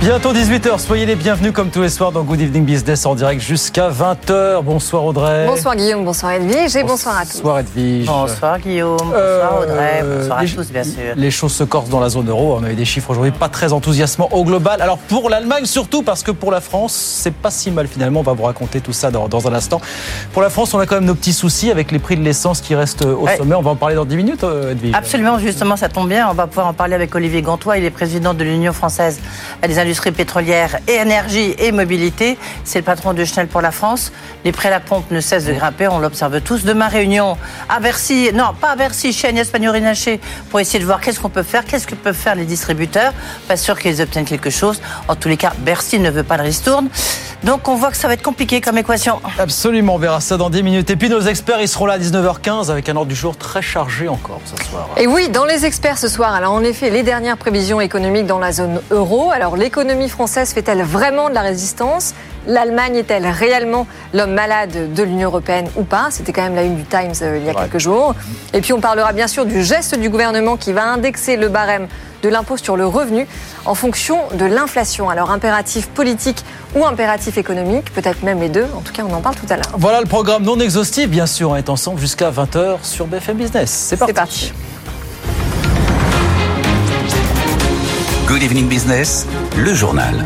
Bientôt 18h, soyez les bienvenus comme tous les soirs dans Good Evening Business en direct jusqu'à 20h. Bonsoir Audrey. Bonsoir Guillaume, bonsoir Edwige et bonsoir à tous. Bonsoir Edwige. Bonsoir Guillaume, bonsoir Euh, Audrey, bonsoir à les- tous bien sûr. Les choses se corsent dans la zone euro. On a eu des chiffres aujourd'hui pas très enthousiasmants au global. Alors pour l'Allemagne surtout parce que pour la France, c'est pas si mal finalement. On va vous raconter tout ça dans, dans un instant. Pour la France, on a quand même nos petits soucis avec les prix de l'essence qui restent au Ouais. sommet. On va en parler dans 10 minutes, euh, Edwige. Absolument, justement, ça tombe bien. On va pouvoir en parler avec Olivier Gantois. Il est président de l'Union française des industries pétrolières et énergie et mobilité. C'est le patron de Schnell pour la France. Les prix à la pompe ne cessent de grimper, on l'observe tous. Demain, réunion à Bercy, non, pas à Bercy, chez Agnès Pannier-Runacher, pour essayer de voir qu'est-ce qu'on peut faire, qu'est-ce que peuvent faire les distributeurs. Pas sûr qu'ils obtiennent quelque chose. En tous les cas, Bercy ne veut pas de ristourne. Donc, on voit que ça va être compliqué comme équation. Absolument, on verra ça dans 10 minutes. Et puis nos experts, ils seront là à 19h15 avec un ordre du jour très chargé encore ce soir. Et oui, dans les experts ce soir, alors en effet, les dernières prévisions économiques dans la zone euro. Alors l'économie française fait-elle vraiment de la résistance? L'Allemagne est-elle réellement l'homme malade de l'Union européenne ou pas? C'était quand même la une du Times euh, il y a Ouais. quelques jours. Et puis on parlera bien sûr du geste du gouvernement qui va indexer le barème de l'impôt sur le revenu en fonction de l'inflation. Alors impératif politique ou impératif économique, peut-être même les deux. En tout cas, on en parle tout à l'heure. Voilà le programme non exhaustif, bien sûr. On est ensemble jusqu'à 20h sur BFM Business. C'est parti. Good evening business, le journal.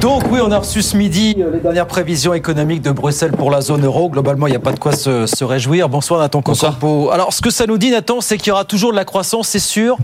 Donc oui, on a reçu ce midi euh, les dernières prévisions économiques de Bruxelles pour la zone euro. Globalement, il n'y a pas de quoi se, se réjouir. Bonsoir Nathan Concampo. Alors ce que ça nous dit Nathan, c'est qu'il y aura toujours de la croissance, c'est sûr,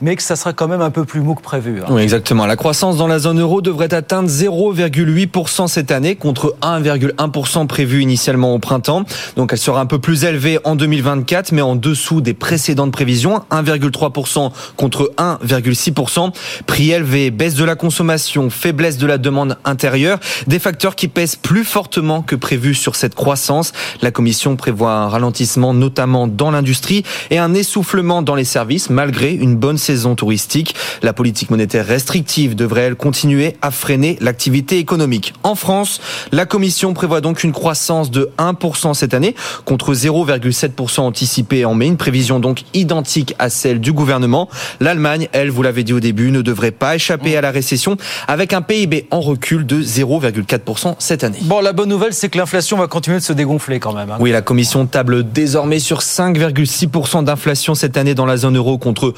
mais que ça sera quand même un peu plus mou que prévu. hein. Oui, exactement. La croissance dans la zone euro devrait atteindre 0,8% cette année contre 1,1% prévu initialement au printemps. Donc elle sera un peu plus élevée en 2024, mais en dessous des précédentes prévisions, 1,3% contre 1,6%. Prix élevé, baisse de la consommation, faiblesse de la demande intérieure, des facteurs qui pèsent plus fortement que prévu sur cette croissance. La Commission prévoit un ralentissement notamment dans l'industrie et un essoufflement dans les services malgré une bonne saison touristique. La politique monétaire restrictive devrait, elle, continuer à freiner l'activité économique. En France, la Commission prévoit donc une croissance de 1% cette année contre 0,7% anticipé en mai, une prévision donc identique à celle du gouvernement. L'Allemagne, elle, vous l'avez dit au début, ne devrait pas échapper à la récession avec un PIB en recul de 0,4% cette année. Bon, la bonne nouvelle, c'est que l'inflation va continuer de se dégonfler quand même. hein. Oui, la Commission table désormais sur 5,6% d'inflation cette année dans la zone euro contre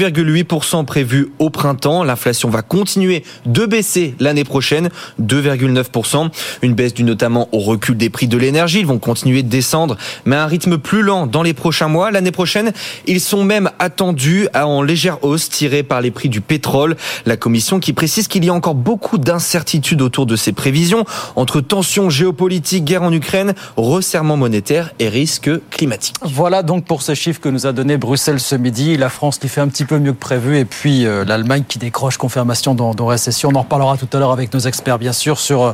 5,8% prévu au printemps. L'inflation va continuer de baisser l'année prochaine, 2,9%. Une baisse due notamment au recul des prix de l'énergie. Ils vont continuer de descendre, mais à un rythme plus lent dans les prochains mois. L'année prochaine, ils sont même attendus à en légère hausse tirée par les prix du pétrole. La Commission qui précise qu'il y a encore beaucoup d'incertitudes autour de ces prévisions entre tensions géopolitiques, guerre en Ukraine, resserrement monétaire et risques climatiques. Voilà donc pour ce chiffre que nous a donné Bruxelles ce midi. La France qui fait un petit peu mieux que prévu et puis euh, l'Allemagne qui décroche confirmation dans, récession. On en reparlera tout à l'heure avec nos experts bien sûr sur, euh,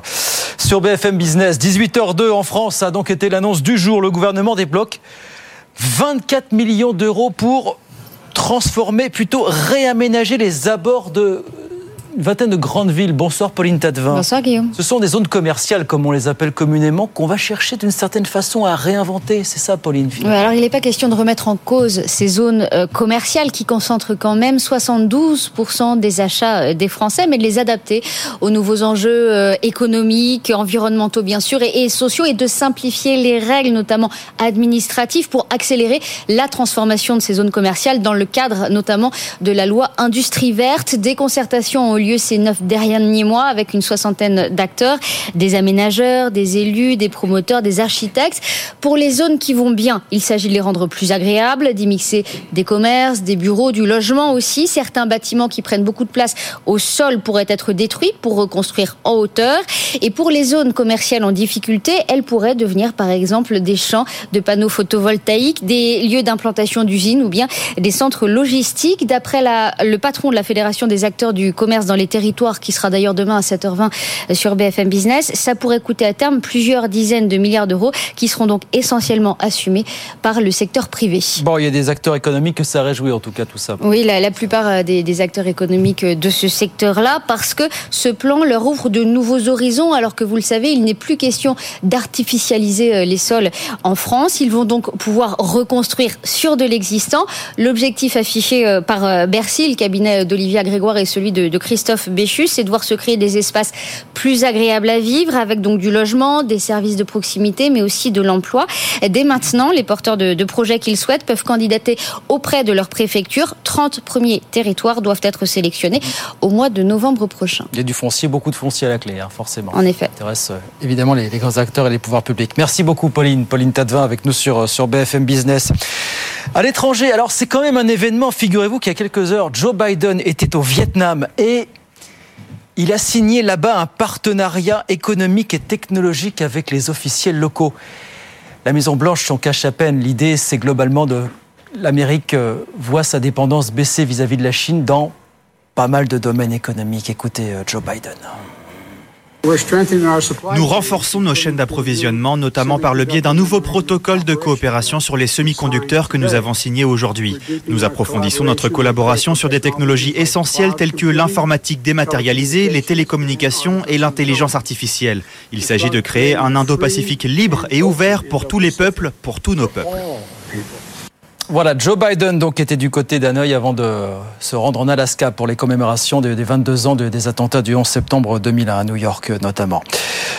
sur BFM Business. 18h02 en France a donc été l'annonce du jour. Le gouvernement débloque 24 millions d'euros pour transformer, plutôt réaménager les abords de une vingtaine de grandes villes. Bonsoir Pauline Tadevin. Bonsoir Guillaume. Ce sont des zones commerciales, comme on les appelle communément, qu'on va chercher d'une certaine façon à réinventer. C'est ça, Pauline Ouais, alors il n'est pas question de remettre en cause ces zones euh, commerciales qui concentrent quand même 72% des achats euh, des Français, mais de les adapter aux nouveaux enjeux euh, économiques, environnementaux bien sûr, et, et sociaux, et de simplifier les règles, notamment administratives, pour accélérer la transformation de ces zones commerciales dans le cadre notamment de la loi Industrie verte. Des concertations ont eu lieu ces neuf derniers mois avec une soixantaine d'acteurs, des aménageurs, des élus, des promoteurs, des architectes. Pour les zones qui vont bien, il s'agit de les rendre plus agréables, d'y mixer des commerces, des bureaux, du logement aussi. Certains bâtiments qui prennent beaucoup de place au sol pourraient être détruits pour reconstruire en hauteur. Et pour les zones commerciales en difficulté, elles pourraient devenir par exemple des champs de panneaux photovoltaïques, des lieux d'implantation d'usines ou bien des centres logistiques. D'après le patron de la Fédération des acteurs du commerce dans les territoires, qui sera d'ailleurs demain à 7h20 sur BFM Business, ça pourrait coûter à terme plusieurs dizaines de milliards d'euros qui seront donc essentiellement assumés par le secteur privé. Bon, il y a des acteurs économiques que ça réjouit en tout cas tout ça. Oui, la, la plupart euh, des, des, acteurs économiques de ce secteur-là, parce que ce plan leur ouvre de nouveaux horizons, alors que vous le savez, il n'est plus question d'artificialiser euh, les sols en France. Ils vont donc pouvoir reconstruire sur de l'existant. L'objectif affiché euh, par Bercy, le cabinet d'Olivia Grégoire et celui de, de Christophe Béchus, c'est de voir se créer des espaces plus agréables à vivre, avec donc du logement, des services de proximité, mais aussi de l'emploi. Dès maintenant, les porteurs de, de projets qu'ils souhaitent peuvent candidater auprès de leur préfecture. 30 premiers territoires doivent être sélectionnés au mois de novembre prochain. Il y a du foncier, beaucoup de foncier à la clé, hein, forcément. En effet. Ça intéresse euh, évidemment les, les, grands acteurs et les pouvoirs publics. Merci beaucoup, Pauline. Pauline Tadevin avec nous sur, euh, sur BFM Business. À l'étranger, alors c'est quand même un événement. Figurez-vous qu'il y a quelques heures, Joe Biden était au Vietnam et il a signé là-bas un partenariat économique et technologique avec les officiels locaux. La Maison Blanche s'en cache à peine. L'idée, c'est globalement de l'Amérique euh, voit sa dépendance baisser vis-à-vis -vis de la Chine dans pas mal de domaines économiques. Écoutez euh, Joe Biden. Nous renforçons nos chaînes d'approvisionnement, notamment par le biais d'un nouveau protocole de coopération sur les semi-conducteurs que nous avons signé aujourd'hui. Nous approfondissons notre collaboration sur des technologies essentielles telles que l'informatique dématérialisée, les télécommunications et l'intelligence artificielle. Il s'agit de créer un Indo-Pacifique libre et ouvert pour tous les peuples, pour tous nos peuples. Voilà, Joe Biden donc était du côté d'Hanoï avant de se rendre en Alaska pour les commémorations des 22 ans des attentats du 11 septembre 2001 à New York notamment.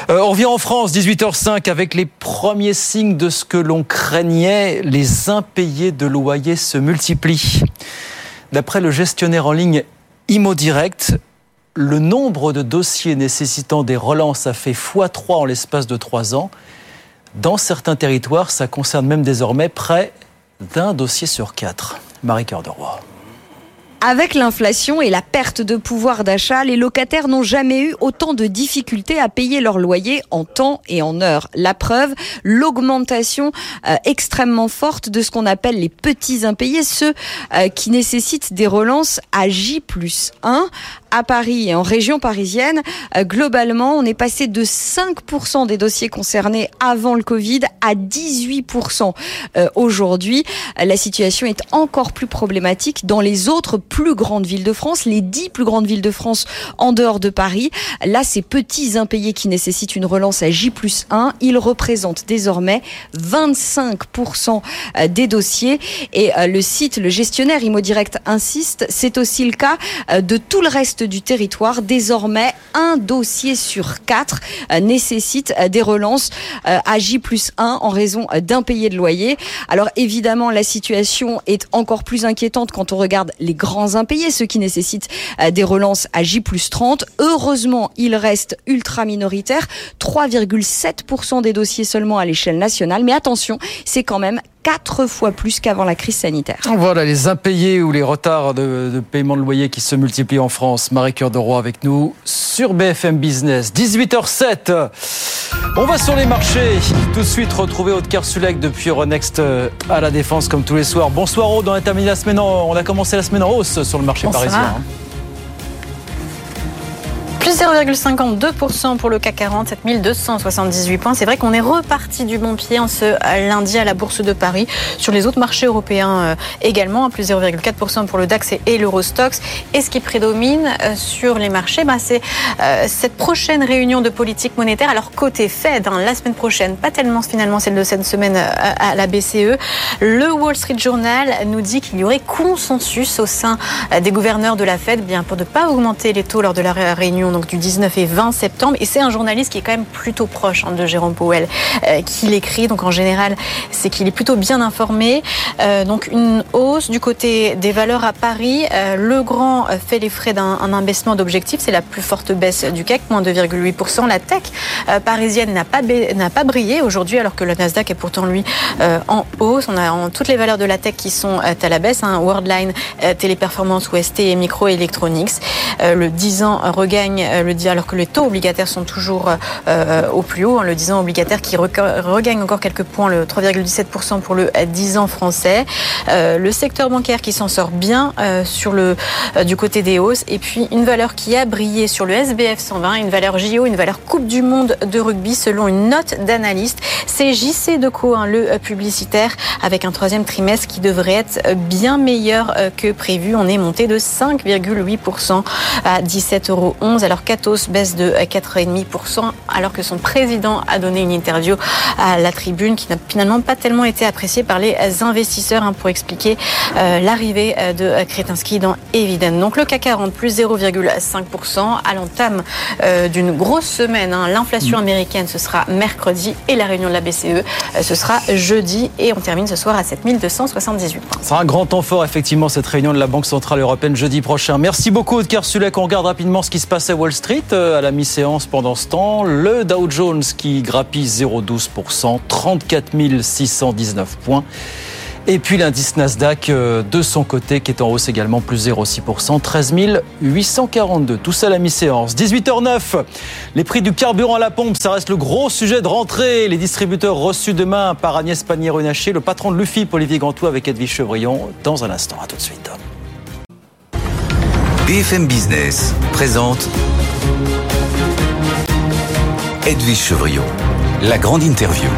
Euh, on revient en France, 18h05, avec les premiers signes de ce que l'on craignait, les impayés de loyers se multiplient. D'après le gestionnaire en ligne Imo Direct, le nombre de dossiers nécessitant des relances a fait x3 en l'espace de 3 ans. Dans certains territoires, ça concerne même désormais près d'un dossier sur quatre. Marie-Cœur de Roy. Avec l'inflation et la perte de pouvoir d'achat, les locataires n'ont jamais eu autant de difficultés à payer leur loyer en temps et en heure. La preuve, l'augmentation euh, extrêmement forte de ce qu'on appelle les petits impayés, ceux euh, qui nécessitent des relances à J plus 1 à Paris et en région parisienne, euh, globalement, on est passé de 5% des dossiers concernés avant le Covid à 18% euh, aujourd'hui. La situation est encore plus problématique dans les autres plus grandes villes de France, les 10 plus grandes villes de France en dehors de Paris. Là, ces petits impayés qui nécessitent une relance à J plus 1, ils représentent désormais 25% euh, des dossiers. Et le site, le gestionnaire ImoDirect insiste, c'est aussi le cas de tout le reste du territoire. Désormais, un dossier sur quatre euh, nécessite euh, des relances euh, à J plus 1 en raison d'impayés de loyer. Alors évidemment, la situation est encore plus inquiétante quand on regarde les grands impayés, ceux qui nécessitent des relances à J plus 30. Heureusement, il reste ultra minoritaire, 3,7% des dossiers seulement à l'échelle nationale. Mais attention, c'est quand même quatre fois plus qu'avant la crise sanitaire. Voilà les impayés ou les retards de, de paiement de loyer qui se multiplient en France. Marie-Cœur de Roy avec nous sur BFM Business. 18h07. On va sur les marchés. Tout de suite retrouver Aude Kersulek depuis Euronext euh, à la Défense comme tous les soirs. Bonsoir Aude, on a terminé la semaine en, on a commencé la semaine en hausse sur le marché Bonsoir. parisien. Hein. Plus 0,52% pour le CAC 40, 7278 points. C'est vrai qu'on est reparti du bon pied en ce lundi à la Bourse de Paris. Sur les autres marchés européens euh, également, à plus 0,4% pour le DAX et l'Eurostox. Et ce qui prédomine euh, sur les marchés, bah, c'est euh, cette prochaine réunion de politique monétaire. Alors côté Fed, hein, la semaine prochaine, pas tellement finalement celle de cette semaine euh, à la BCE. Le Wall Street Journal nous dit qu'il y aurait consensus au sein euh, des gouverneurs de la Fed bien pour ne pas augmenter les taux lors de la ré- donc du 19 et 20 septembre. Et c'est un journaliste qui est quand même plutôt proche hein, de Jérôme Powell euh, qui l'écrit. Donc en général, c'est qu'il est plutôt bien informé. Euh, donc une hausse du côté des valeurs à Paris. Euh, le Grand fait les frais d'un abaissement d'objectif. C'est la plus forte baisse du CAC, moins 2,8%. La tech parisienne n'a pas, pas brillé aujourd'hui alors que le Nasdaq est pourtant lui en hausse. On a en, toutes les valeurs de la tech qui sont à la baisse. Hein, Worldline, Téléperformance, OST et Microelectronics. le 10 ans regagne le alors que les taux obligataires sont toujours au plus haut. Hein, le 10 ans obligataire qui regagne encore quelques points, le 3,17% pour le 10 ans français. Euh, le secteur bancaire qui s'en sort bien euh, sur le euh, du côté des hausses et puis une valeur qui a brillé sur le SBF 120, une valeur JO, une valeur Coupe du monde de rugby selon une note d'analyste. C'est JC Deco, hein, le publicitaire, avec un troisième trimestre qui devrait être bien meilleur que prévu. On est monté de 5,8% à 17,11 euros. Alors Catos baisse de 4,5% alors que son président a donné une interview à la tribune qui n'a finalement pas tellement été appréciée par les investisseurs hein, pour expliquer euh, l'arrivée euh, de Kretinsky dans Eviden. Donc le CAC 40 plus 0,5% à l'entame euh, d'une grosse semaine. Hein. L'inflation mm. américaine ce sera mercredi et la réunion de la BCE ce sera jeudi et on termine ce soir à 7278 points. Ce sera un grand temps fort effectivement cette réunion de la Banque Centrale Européenne jeudi prochain. Merci beaucoup Edgar Sulek. On regarde rapidement ce qui se passe à Wall Street à la mi-séance pendant ce temps. Le Dow Jones qui grappille 0,12%, 34 619 points. Et puis l'indice Nasdaq euh, de son côté qui est en hausse également, plus 0,6%, 13 842. Tout ça à la mi-séance. 18h09, les prix du carburant à la pompe, ça reste le gros sujet de rentrée. Les distributeurs reçus demain par Agnès Pannier-Runacher, le patron de l'UFIP, Olivier Gantois avec Edwige Chevrillon, dans un instant. À tout de suite. BFM Business présente Edwige Chevrillon, la grande interview.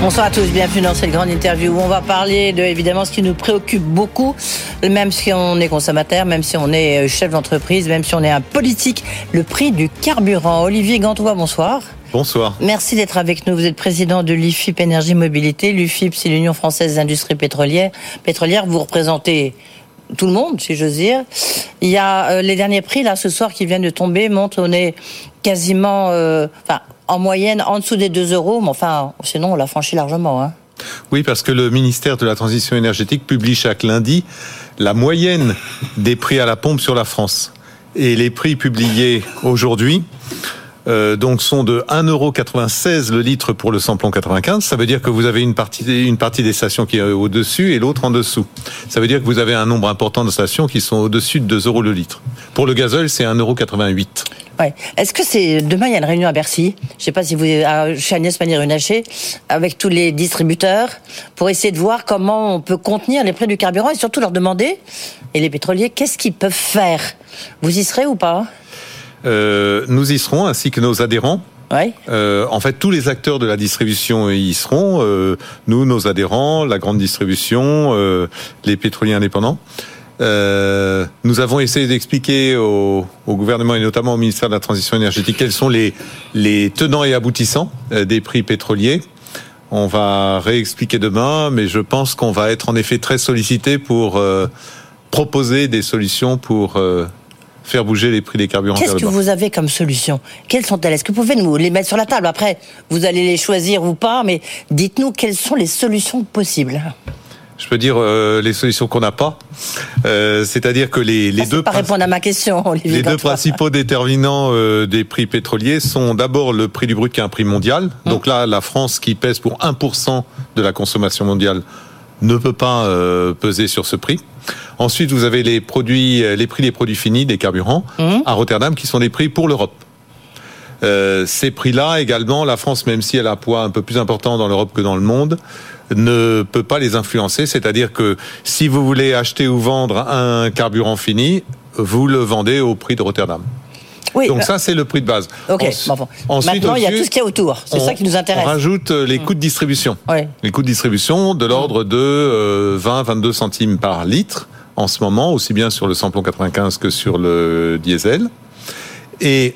Bonsoir à tous, bienvenue dans cette grande interview où on va parler de évidemment ce qui nous préoccupe beaucoup, même si on est consommateur, même si on est euh, chef d'entreprise, même si on est un politique, le prix du carburant. Olivier Gantois, bonsoir. Bonsoir. Merci d'être avec nous. Vous êtes président de l'UFIP Énergie Mobilité. L'UFIP, c'est l'Union française d'industrie pétrolière. Pétrolière, vous représentez tout le monde, si j'ose dire. Il y a euh, les derniers prix là ce soir qui viennent de tomber montrent on est quasiment, euh, en moyenne en dessous des 2 euros, mais enfin, sinon on l'a franchi largement. Hein. Oui, parce que le ministère de la Transition énergétique publie chaque lundi la moyenne des prix à la pompe sur la France. Et les prix publiés aujourd'hui euh, donc sont de 1,96€ le litre pour le samplon 95. Ça veut dire que vous avez une partie, des stations qui est au-dessus et l'autre en dessous. Ça veut dire que vous avez un nombre important de stations qui sont au-dessus de 2 euros le litre. Pour le gazole, c'est 1,88€. Ouais. Est-ce que c'est demain il y a une réunion à Bercy? Je sais pas si vous chez Agnès Pannier-Runacher avec tous les distributeurs pour essayer de voir comment on peut contenir les prix du carburant et surtout leur demander et les pétroliers qu'est-ce qu'ils peuvent faire? Vous y serez ou pas? Euh, nous y serons, ainsi que nos adhérents. Euh, en fait, tous les acteurs de la distribution y seront. Euh, nous, nos adhérents, la grande distribution, euh, les pétroliers indépendants. Euh, nous avons essayé d'expliquer au, au, gouvernement et notamment au ministère de la Transition énergétique quels sont les, les tenants et aboutissants euh, des prix pétroliers. On va réexpliquer demain, mais je pense qu'on va être en effet très sollicité pour proposer des solutions pour faire bouger les prix des carburants. Qu'est-ce que vous avez comme solution? Quelles sont-elles? Est-ce que vous pouvez nous les mettre sur la table Après, vous allez les choisir ou pas, mais dites-nous quelles sont les solutions possibles. Je peux dire euh, les solutions qu'on n'a pas. Euh, c'est-à-dire que les, les deux pas répondre à ma question. Olivier les deux principaux déterminants euh, des prix pétroliers sont d'abord le prix du brut qui est un prix mondial. Hum. Donc là, la France qui pèse pour 1% de la consommation mondiale ne peut pas peser sur ce prix. Ensuite, vous avez les produits, les prix des produits finis, des carburants, hum. à Rotterdam, qui sont des prix pour l'Europe. Euh, ces prix-là, également, la France, même si elle a un poids un peu plus important dans l'Europe que dans le monde, ne peut pas les influencer. C'est-à-dire que si vous voulez acheter ou vendre un carburant fini, vous le vendez au prix de Rotterdam. Oui, Donc ça, c'est le prix de base. Ok. Ensuite, Maintenant, il y a tout ce qu'il y a autour. C'est ça qui nous intéresse. On rajoute euh, les coûts de distribution. Les coûts de distribution de l'ordre de 20-22 euh, centimes par litre en ce moment, aussi bien sur le samplon 95 que sur le diesel. Et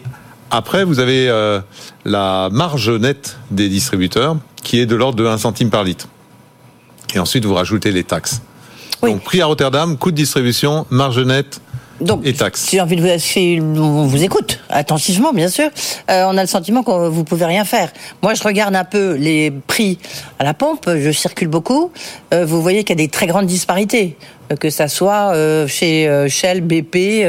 après, vous avez euh, la marge nette des distributeurs qui est de l'ordre de 1 centime par litre. Et ensuite, vous rajoutez les taxes. Donc, prix à Rotterdam, coût de distribution, marge nette, Donc, et taxes. Si, envie de vous, si on vous écoute attentivement, bien sûr, euh, on a le sentiment que vous pouvez rien faire. Moi, je regarde un peu les prix à la pompe. Je circule beaucoup. Euh, vous voyez qu'il y a des très grandes disparités, euh, que ça soit chez Shell, BP,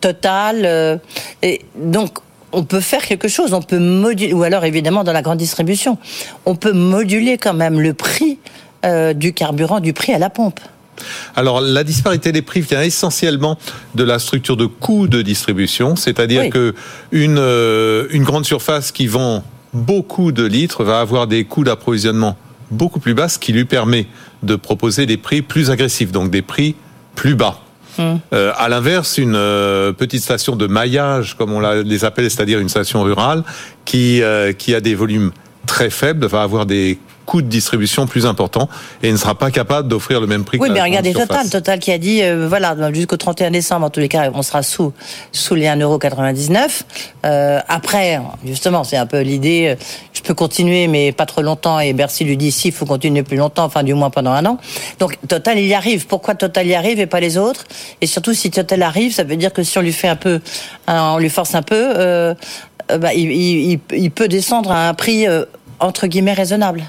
Total. et donc, on peut faire quelque chose. On peut moduler, ou alors évidemment dans la grande distribution, on peut moduler quand même le prix du carburant, du prix à la pompe. Alors, la disparité des prix vient essentiellement de la structure de coûts de distribution, c'est-à-dire Oui. que une, euh, une grande surface qui vend beaucoup de litres va avoir des coûts d'approvisionnement beaucoup plus bas, ce qui lui permet de proposer des prix plus agressifs, donc des prix plus bas. Euh, à l'inverse, une euh, petite station de maillage, comme on les appelle, c'est-à-dire une station rurale, qui, euh, qui a des volumes très faibles, va avoir des coûts de distribution plus importants et ne sera pas capable d'offrir le même prix Oui, que mais la regardez Total. Total qui a dit, euh, voilà, jusqu'au 31 décembre, en tous les cas, on sera sous, sous les 1,99€. Euh, après, justement, c'est un peu l'idée, euh, je peux continuer, mais pas trop longtemps, et Bercy lui dit, si, il faut continuer plus longtemps, enfin, du moins pendant un an. Donc, Total, il y arrive. Pourquoi Total y arrive et pas les autres? Et surtout, si Total arrive, ça veut dire que si on lui fait un peu, hein, on lui force un peu, euh, bah, il, il- il- il peut descendre à un prix, entre guillemets, raisonnable.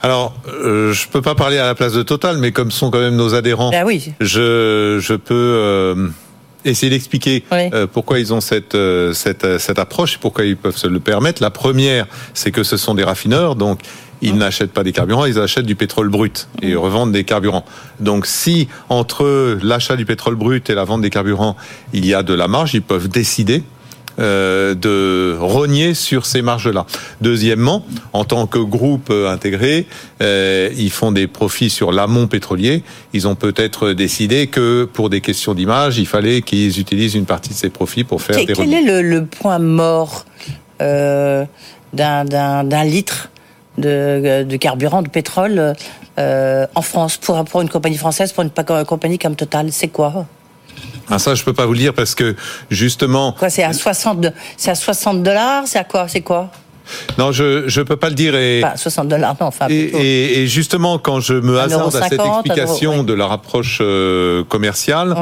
Alors, euh, je peux pas parler à la place de Total, mais comme sont quand même nos adhérents, Ah oui. je, je peux euh, essayer d'expliquer euh, pourquoi ils ont cette, euh, cette, cette approche et pourquoi ils peuvent se le permettre. La première, c'est que ce sont des raffineurs, donc ils n'achètent pas des carburants, ils achètent du pétrole brut et ils revendent des carburants. Donc si entre l'achat du pétrole brut et la vente des carburants, il y a de la marge, ils peuvent décider euh, de rogner sur ces marges-là. Deuxièmement, en tant que groupe euh, intégré, euh, ils font des profits sur l'amont pétrolier. Ils ont peut-être décidé que pour des questions d'image, il fallait qu'ils utilisent une partie de ces profits pour faire Quel, des quel est le, le point mort euh, d'un- litre de, de carburant, de pétrole euh, en France pour, pour une compagnie française, pour une pa- compagnie comme Total? C'est quoi? Ah, ça, je peux pas vous le dire parce que justement. Quoi C'est à 60 de- c'est à 60 dollars C'est à quoi C'est quoi? Non, je je peux pas le dire et. Pas 60 dollars, non, enfin. Et, plutôt. et- et justement, quand je me hasarde à cette euro, explication de leur approche euh, commerciale,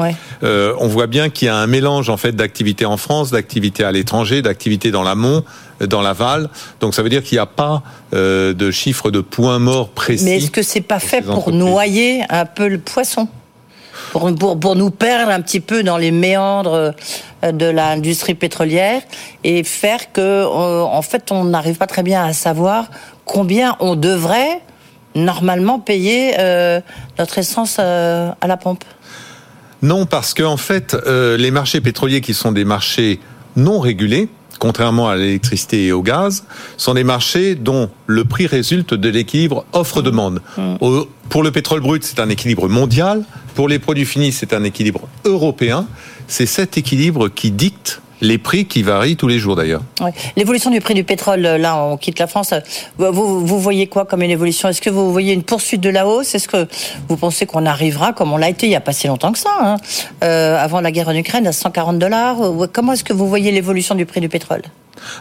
euh, on voit bien qu'il y a un mélange en fait d'activités en France, d'activités à l'étranger, d'activités dans l'amont, euh, dans l'aval. Donc ça veut dire qu'il n'y a pas euh, de chiffre de points morts précis. Mais est-ce que c'est pas fait pour noyer un peu le poisson? Pour, nous perdre un petit peu dans les méandres euh, de l'industrie pétrolière et faire que, euh, en fait, on n'arrive pas très bien à savoir combien on devrait normalement payer euh, notre essence à la pompe. Non, parce que en fait, les marchés pétroliers qui sont des marchés non régulés, contrairement à l'électricité et au gaz, sont des marchés dont le prix résulte de l'équilibre offre-demande. Au- Pour le pétrole brut, c'est un équilibre mondial. Pour les produits finis, c'est un équilibre européen. C'est cet équilibre qui dicte les prix qui varient tous les jours d'ailleurs. L'évolution du prix du pétrole, euh, là, on quitte la France. euh, Vous, vous- voyez quoi comme une évolution? Est-ce que vous voyez une poursuite de la hausse? Est-ce que vous pensez qu'on arrivera, comme on l'a été il n'y a pas si longtemps que ça, hein, euh, avant la guerre en Ukraine, à 140 dollars? Comment est-ce que vous voyez l'évolution du prix du pétrole?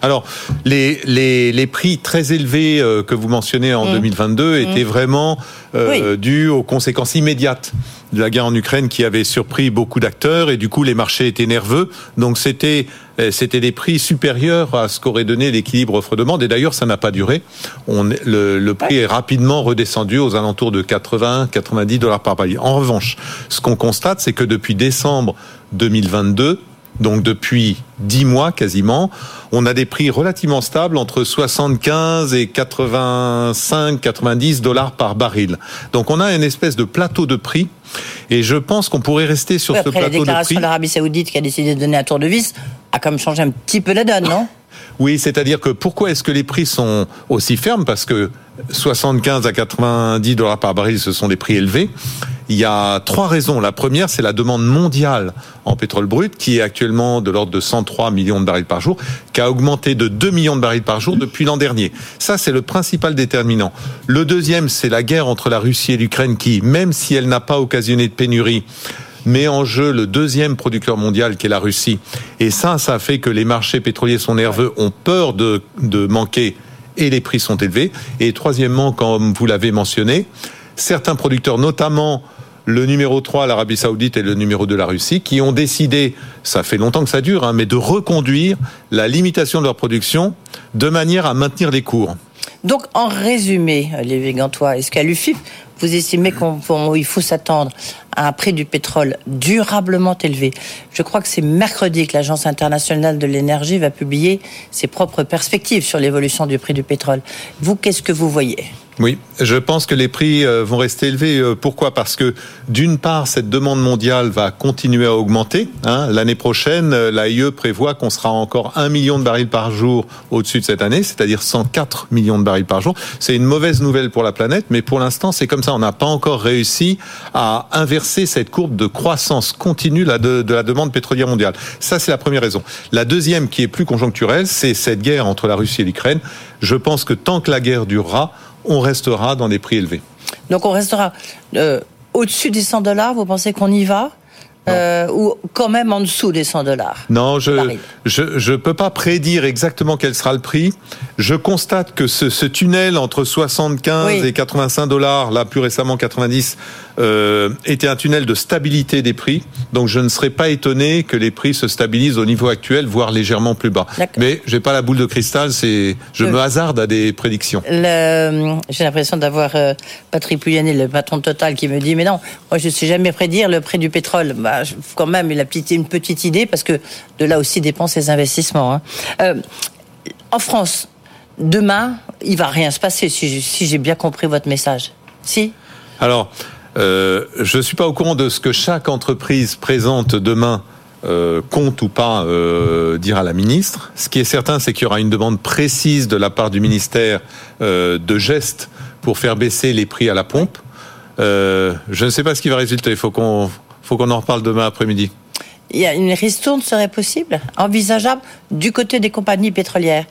Alors, les, les, les prix très élevés euh, que vous mentionnez en Mm. 2022 étaient Mm. vraiment euh, dus aux conséquences immédiates de la guerre en Ukraine qui avait surpris beaucoup d'acteurs et du coup les marchés étaient nerveux. Donc c'était euh, c'était des prix supérieurs à ce qu'aurait donné l'équilibre offre-demande et d'ailleurs ça n'a pas duré. On, le, le prix est rapidement redescendu aux alentours de 80-90 dollars par baril. En revanche, ce qu'on constate, c'est que depuis décembre 2022, donc depuis 10 mois quasiment, on a des prix relativement stables entre 75 et 85, 90 dollars par baril. Donc on a une espèce de plateau de prix et je pense qu'on pourrait rester sur ce Après la plateau de déclaration prix. de l'Arabie Saoudite qui a décidé de donner un tour de vis, a quand même changé un petit peu la donne, non? Oui, c'est-à-dire que pourquoi est-ce que les prix sont aussi fermes? Parce que 75 à 90 dollars par baril, ce sont des prix élevés. Il y a trois raisons. La première, c'est la demande mondiale en pétrole brut, qui est actuellement de l'ordre de 103 millions de barils par jour, qui a augmenté de 2 millions de barils par jour depuis l'an dernier. Ça, c'est le principal déterminant. Le deuxième, c'est la guerre entre la Russie et l'Ukraine, qui, même si elle n'a pas occasionné de pénurie, met en jeu le deuxième producteur mondial qui est la Russie. Et ça, ça fait que les marchés pétroliers sont nerveux, ont peur de, de manquer et les prix sont élevés. Et troisièmement, comme vous l'avez mentionné, certains producteurs, notamment le numéro 3, l'Arabie Saoudite, et le numéro 2, la Russie, qui ont décidé, ça fait longtemps que ça dure, hein, mais de reconduire la limitation de leur production de manière à maintenir les cours. Donc, en résumé, Lévi Gantois, est-ce qu'à l'UFIP, vous estimez qu'il faut s'attendre à un prix du pétrole durablement élevé? Je crois que c'est mercredi que l'Agence internationale de l'énergie va publier ses propres perspectives sur l'évolution du prix du pétrole. Vous, qu'est-ce que vous voyez? Oui, je pense que les prix euh, vont rester élevés. Euh, pourquoi? Parce que d'une part, cette demande mondiale va continuer à augmenter. Hein. L'année prochaine, euh, l'AIE prévoit qu'on sera encore 1 million de barils par jour au-dessus de cette année, c'est-à-dire 104 millions de barils par jour. C'est une mauvaise nouvelle pour la planète, mais pour l'instant, c'est comme ça. On n'a pas encore réussi à inverser cette courbe de croissance continue de, de la demande pétrolière mondiale. Ça, c'est la première raison. La deuxième, qui est plus conjoncturelle, c'est cette guerre entre la Russie et l'Ukraine. Je pense que tant que la guerre durera, on restera dans des prix élevés. Donc on restera euh, au-dessus des 100 dollars, vous pensez qu'on y va euh, ou quand même en dessous des 100 dollars? Non, je je peux pas prédire exactement quel sera le prix. Je constate que ce, tunnel entre 75 et 85 dollars, là plus récemment 90, euh, était un tunnel de stabilité des prix. Donc je ne serais pas étonné que les prix se stabilisent au niveau actuel, voire légèrement plus bas. Mais j'ai pas la boule de cristal, c'est je me hasarde à des prédictions. J'ai l'impression d'avoir euh, Patrick Pouyanné, le patron de Total, qui me dit mais non, moi je ne sais jamais prédire le prix du pétrole. Bah, quand même, il a une petite idée parce que de là aussi dépend ses investissements. Hein. Euh, en France, demain, il va rien se passer si j'ai bien compris votre message. Si? Alors, euh, je ne suis pas au courant de ce que chaque entreprise présente demain. Euh, compte ou pas euh, dire à la ministre. Ce qui est certain, c'est qu'il y aura une demande précise de la part du ministère de gestes pour faire baisser les prix à la pompe. je ne sais pas ce qui va résulter. Il faut qu'on faut qu'on en reparle demain après-midi. Il y a une ristourne serait possible, envisageable du côté des compagnies pétrolières?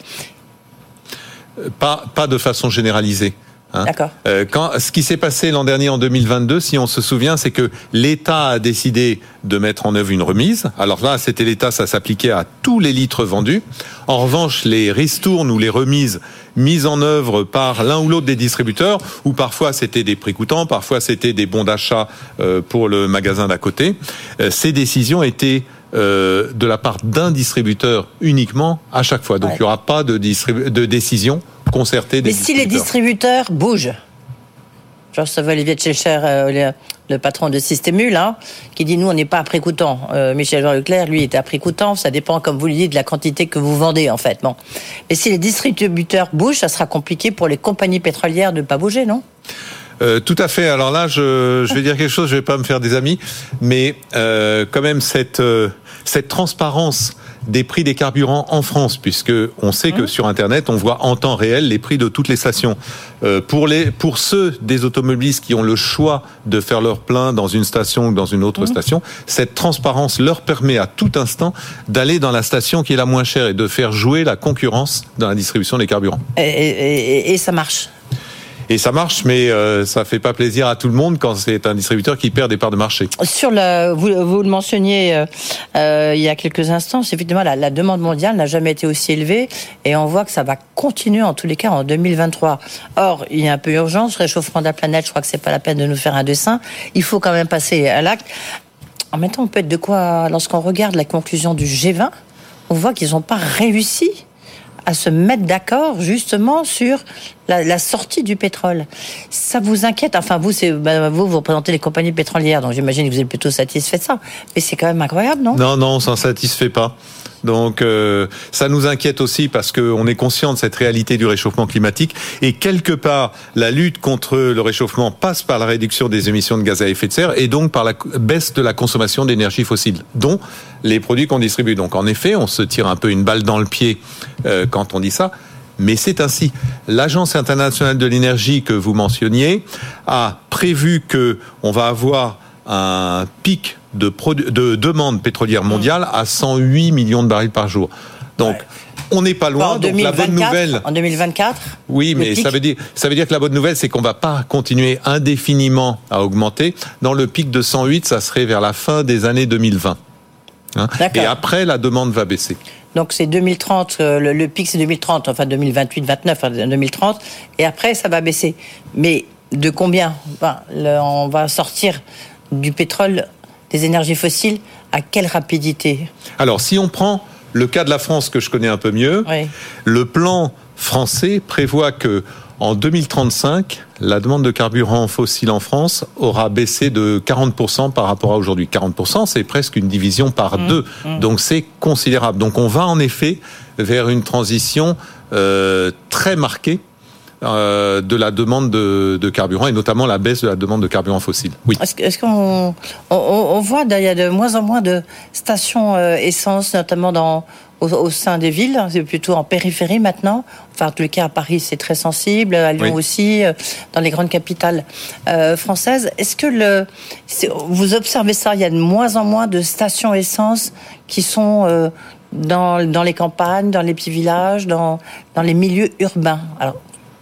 Pas pas de façon généralisée. Hein. D'accord. Euh, quand ce qui s'est passé l'an dernier en 2022, si on se souvient, c'est que l'État a décidé de mettre en œuvre une remise. Alors là, c'était l'État, ça s'appliquait à tous les litres vendus. En revanche, les ristournes ou les remises mises en œuvre par l'un ou l'autre des distributeurs, ou parfois c'était des prix coûtants, parfois c'était des bons d'achat euh, pour le magasin d'à côté. Euh, ces décisions étaient de la part d'un distributeur uniquement à chaque fois. Donc il n'y aura pas de, de décision des Mais si les distributeurs bougent, genre ça va Olivier Tchécher, euh, le patron de Systémul, hein, qui dit nous on n'est pas à prix coûtant. Euh, Michel Jean Leclerc, lui, est à prix coûtant. Ça dépend, comme vous le dites, de la quantité que vous vendez en fait. Bon. Mais si les distributeurs bougent, ça sera compliqué pour les compagnies pétrolières de ne pas bouger, non? Euh, tout à fait. Alors là, je, je, vais dire quelque chose. Je vais pas me faire des amis, mais euh, quand même cette cette transparence des prix des carburants en France, puisque on sait que mmh. sur Internet, on voit en temps réel les prix de toutes les stations. Euh, pour, les, pour ceux des automobilistes qui ont le choix de faire leur plein dans une station ou dans une autre mmh. station, cette transparence leur permet à tout instant d'aller dans la station qui est la moins chère et de faire jouer la concurrence dans la distribution des carburants. et ça marche? Et ça marche, mais euh, ça fait pas plaisir à tout le monde quand c'est un distributeur qui perd des parts de marché. Sur le, vous, vous le mentionniez euh, euh il y a quelques instants, effectivement la, la demande mondiale n'a jamais été aussi élevée et on voit que ça va continuer en tous les cas en 2023. Or, il y a un peu urgence, réchauffement de la planète, je crois que c'est pas la peine de nous faire un dessin. Il faut quand même passer à l'acte. En même temps, on peut être de quoi, lorsqu'on regarde la conclusion du G20, on voit qu'ils n'ont pas réussi à se mettre d'accord justement sur la, sortie du pétrole. Ça vous inquiète? Enfin, vous, bah, vous, vous représentez les compagnies pétrolières, donc j'imagine que vous êtes plutôt satisfait de ça. Mais c'est quand même incroyable, non? Non, non, on s'en satisfait pas. Donc euh, ça nous inquiète aussi parce qu'on est conscient de cette réalité du réchauffement climatique et quelque part la lutte contre le réchauffement passe par la réduction des émissions de gaz à effet de serre et donc par la baisse de la consommation d'énergie fossile, dont les produits qu'on distribue. Donc en effet, on se tire un peu une balle dans le pied euh, quand on dit ça mais c'est ainsi. L'Agence internationale de l'énergie que vous mentionniez a prévu que on va avoir un pic de, de demande pétrolière mondiale à 108 millions de barils par jour. Donc, on n'est pas loin. En 2024, la bonne nouvelle. En 2024. Oui, mais ça veut dire ça veut dire que la bonne nouvelle, c'est qu'on va pas continuer indéfiniment à augmenter. Dans le pic de 108, ça serait vers la fin des années 2020. Hein. Et après, la demande va baisser. Donc c'est 2030, euh, le, pic c'est 2030, enfin 2028, 29, 2030, et après ça va baisser. Mais de combien? On va sortir du pétrole, des énergies fossiles, à quelle rapidité? Alors, si on prend le cas de la France que je connais un peu mieux, le plan français prévoit que en 2035, la demande de carburant fossile en France aura baissé de 40% par rapport à aujourd'hui. 40%, c'est presque une division par Mmh, deux. Donc c'est considérable. Donc on va en effet vers une transition euh, très marquée euh, de la demande de, de carburant et notamment la baisse de la demande de carburant fossile. Oui. Est-ce qu'on on, on voit il y a de moins en moins de stations euh, essence, notamment dans au, au sein des villes, c'est plutôt en périphérie maintenant. Enfin, en tout cas, à Paris, c'est très sensible, à Lyon Oui. aussi, euh, dans les grandes capitales euh, françaises. Est-ce que le, vous observez ça Il y a de moins en moins de stations essence qui sont euh, dans, dans les campagnes, dans les petits villages, dans, dans les milieux urbains? Alors,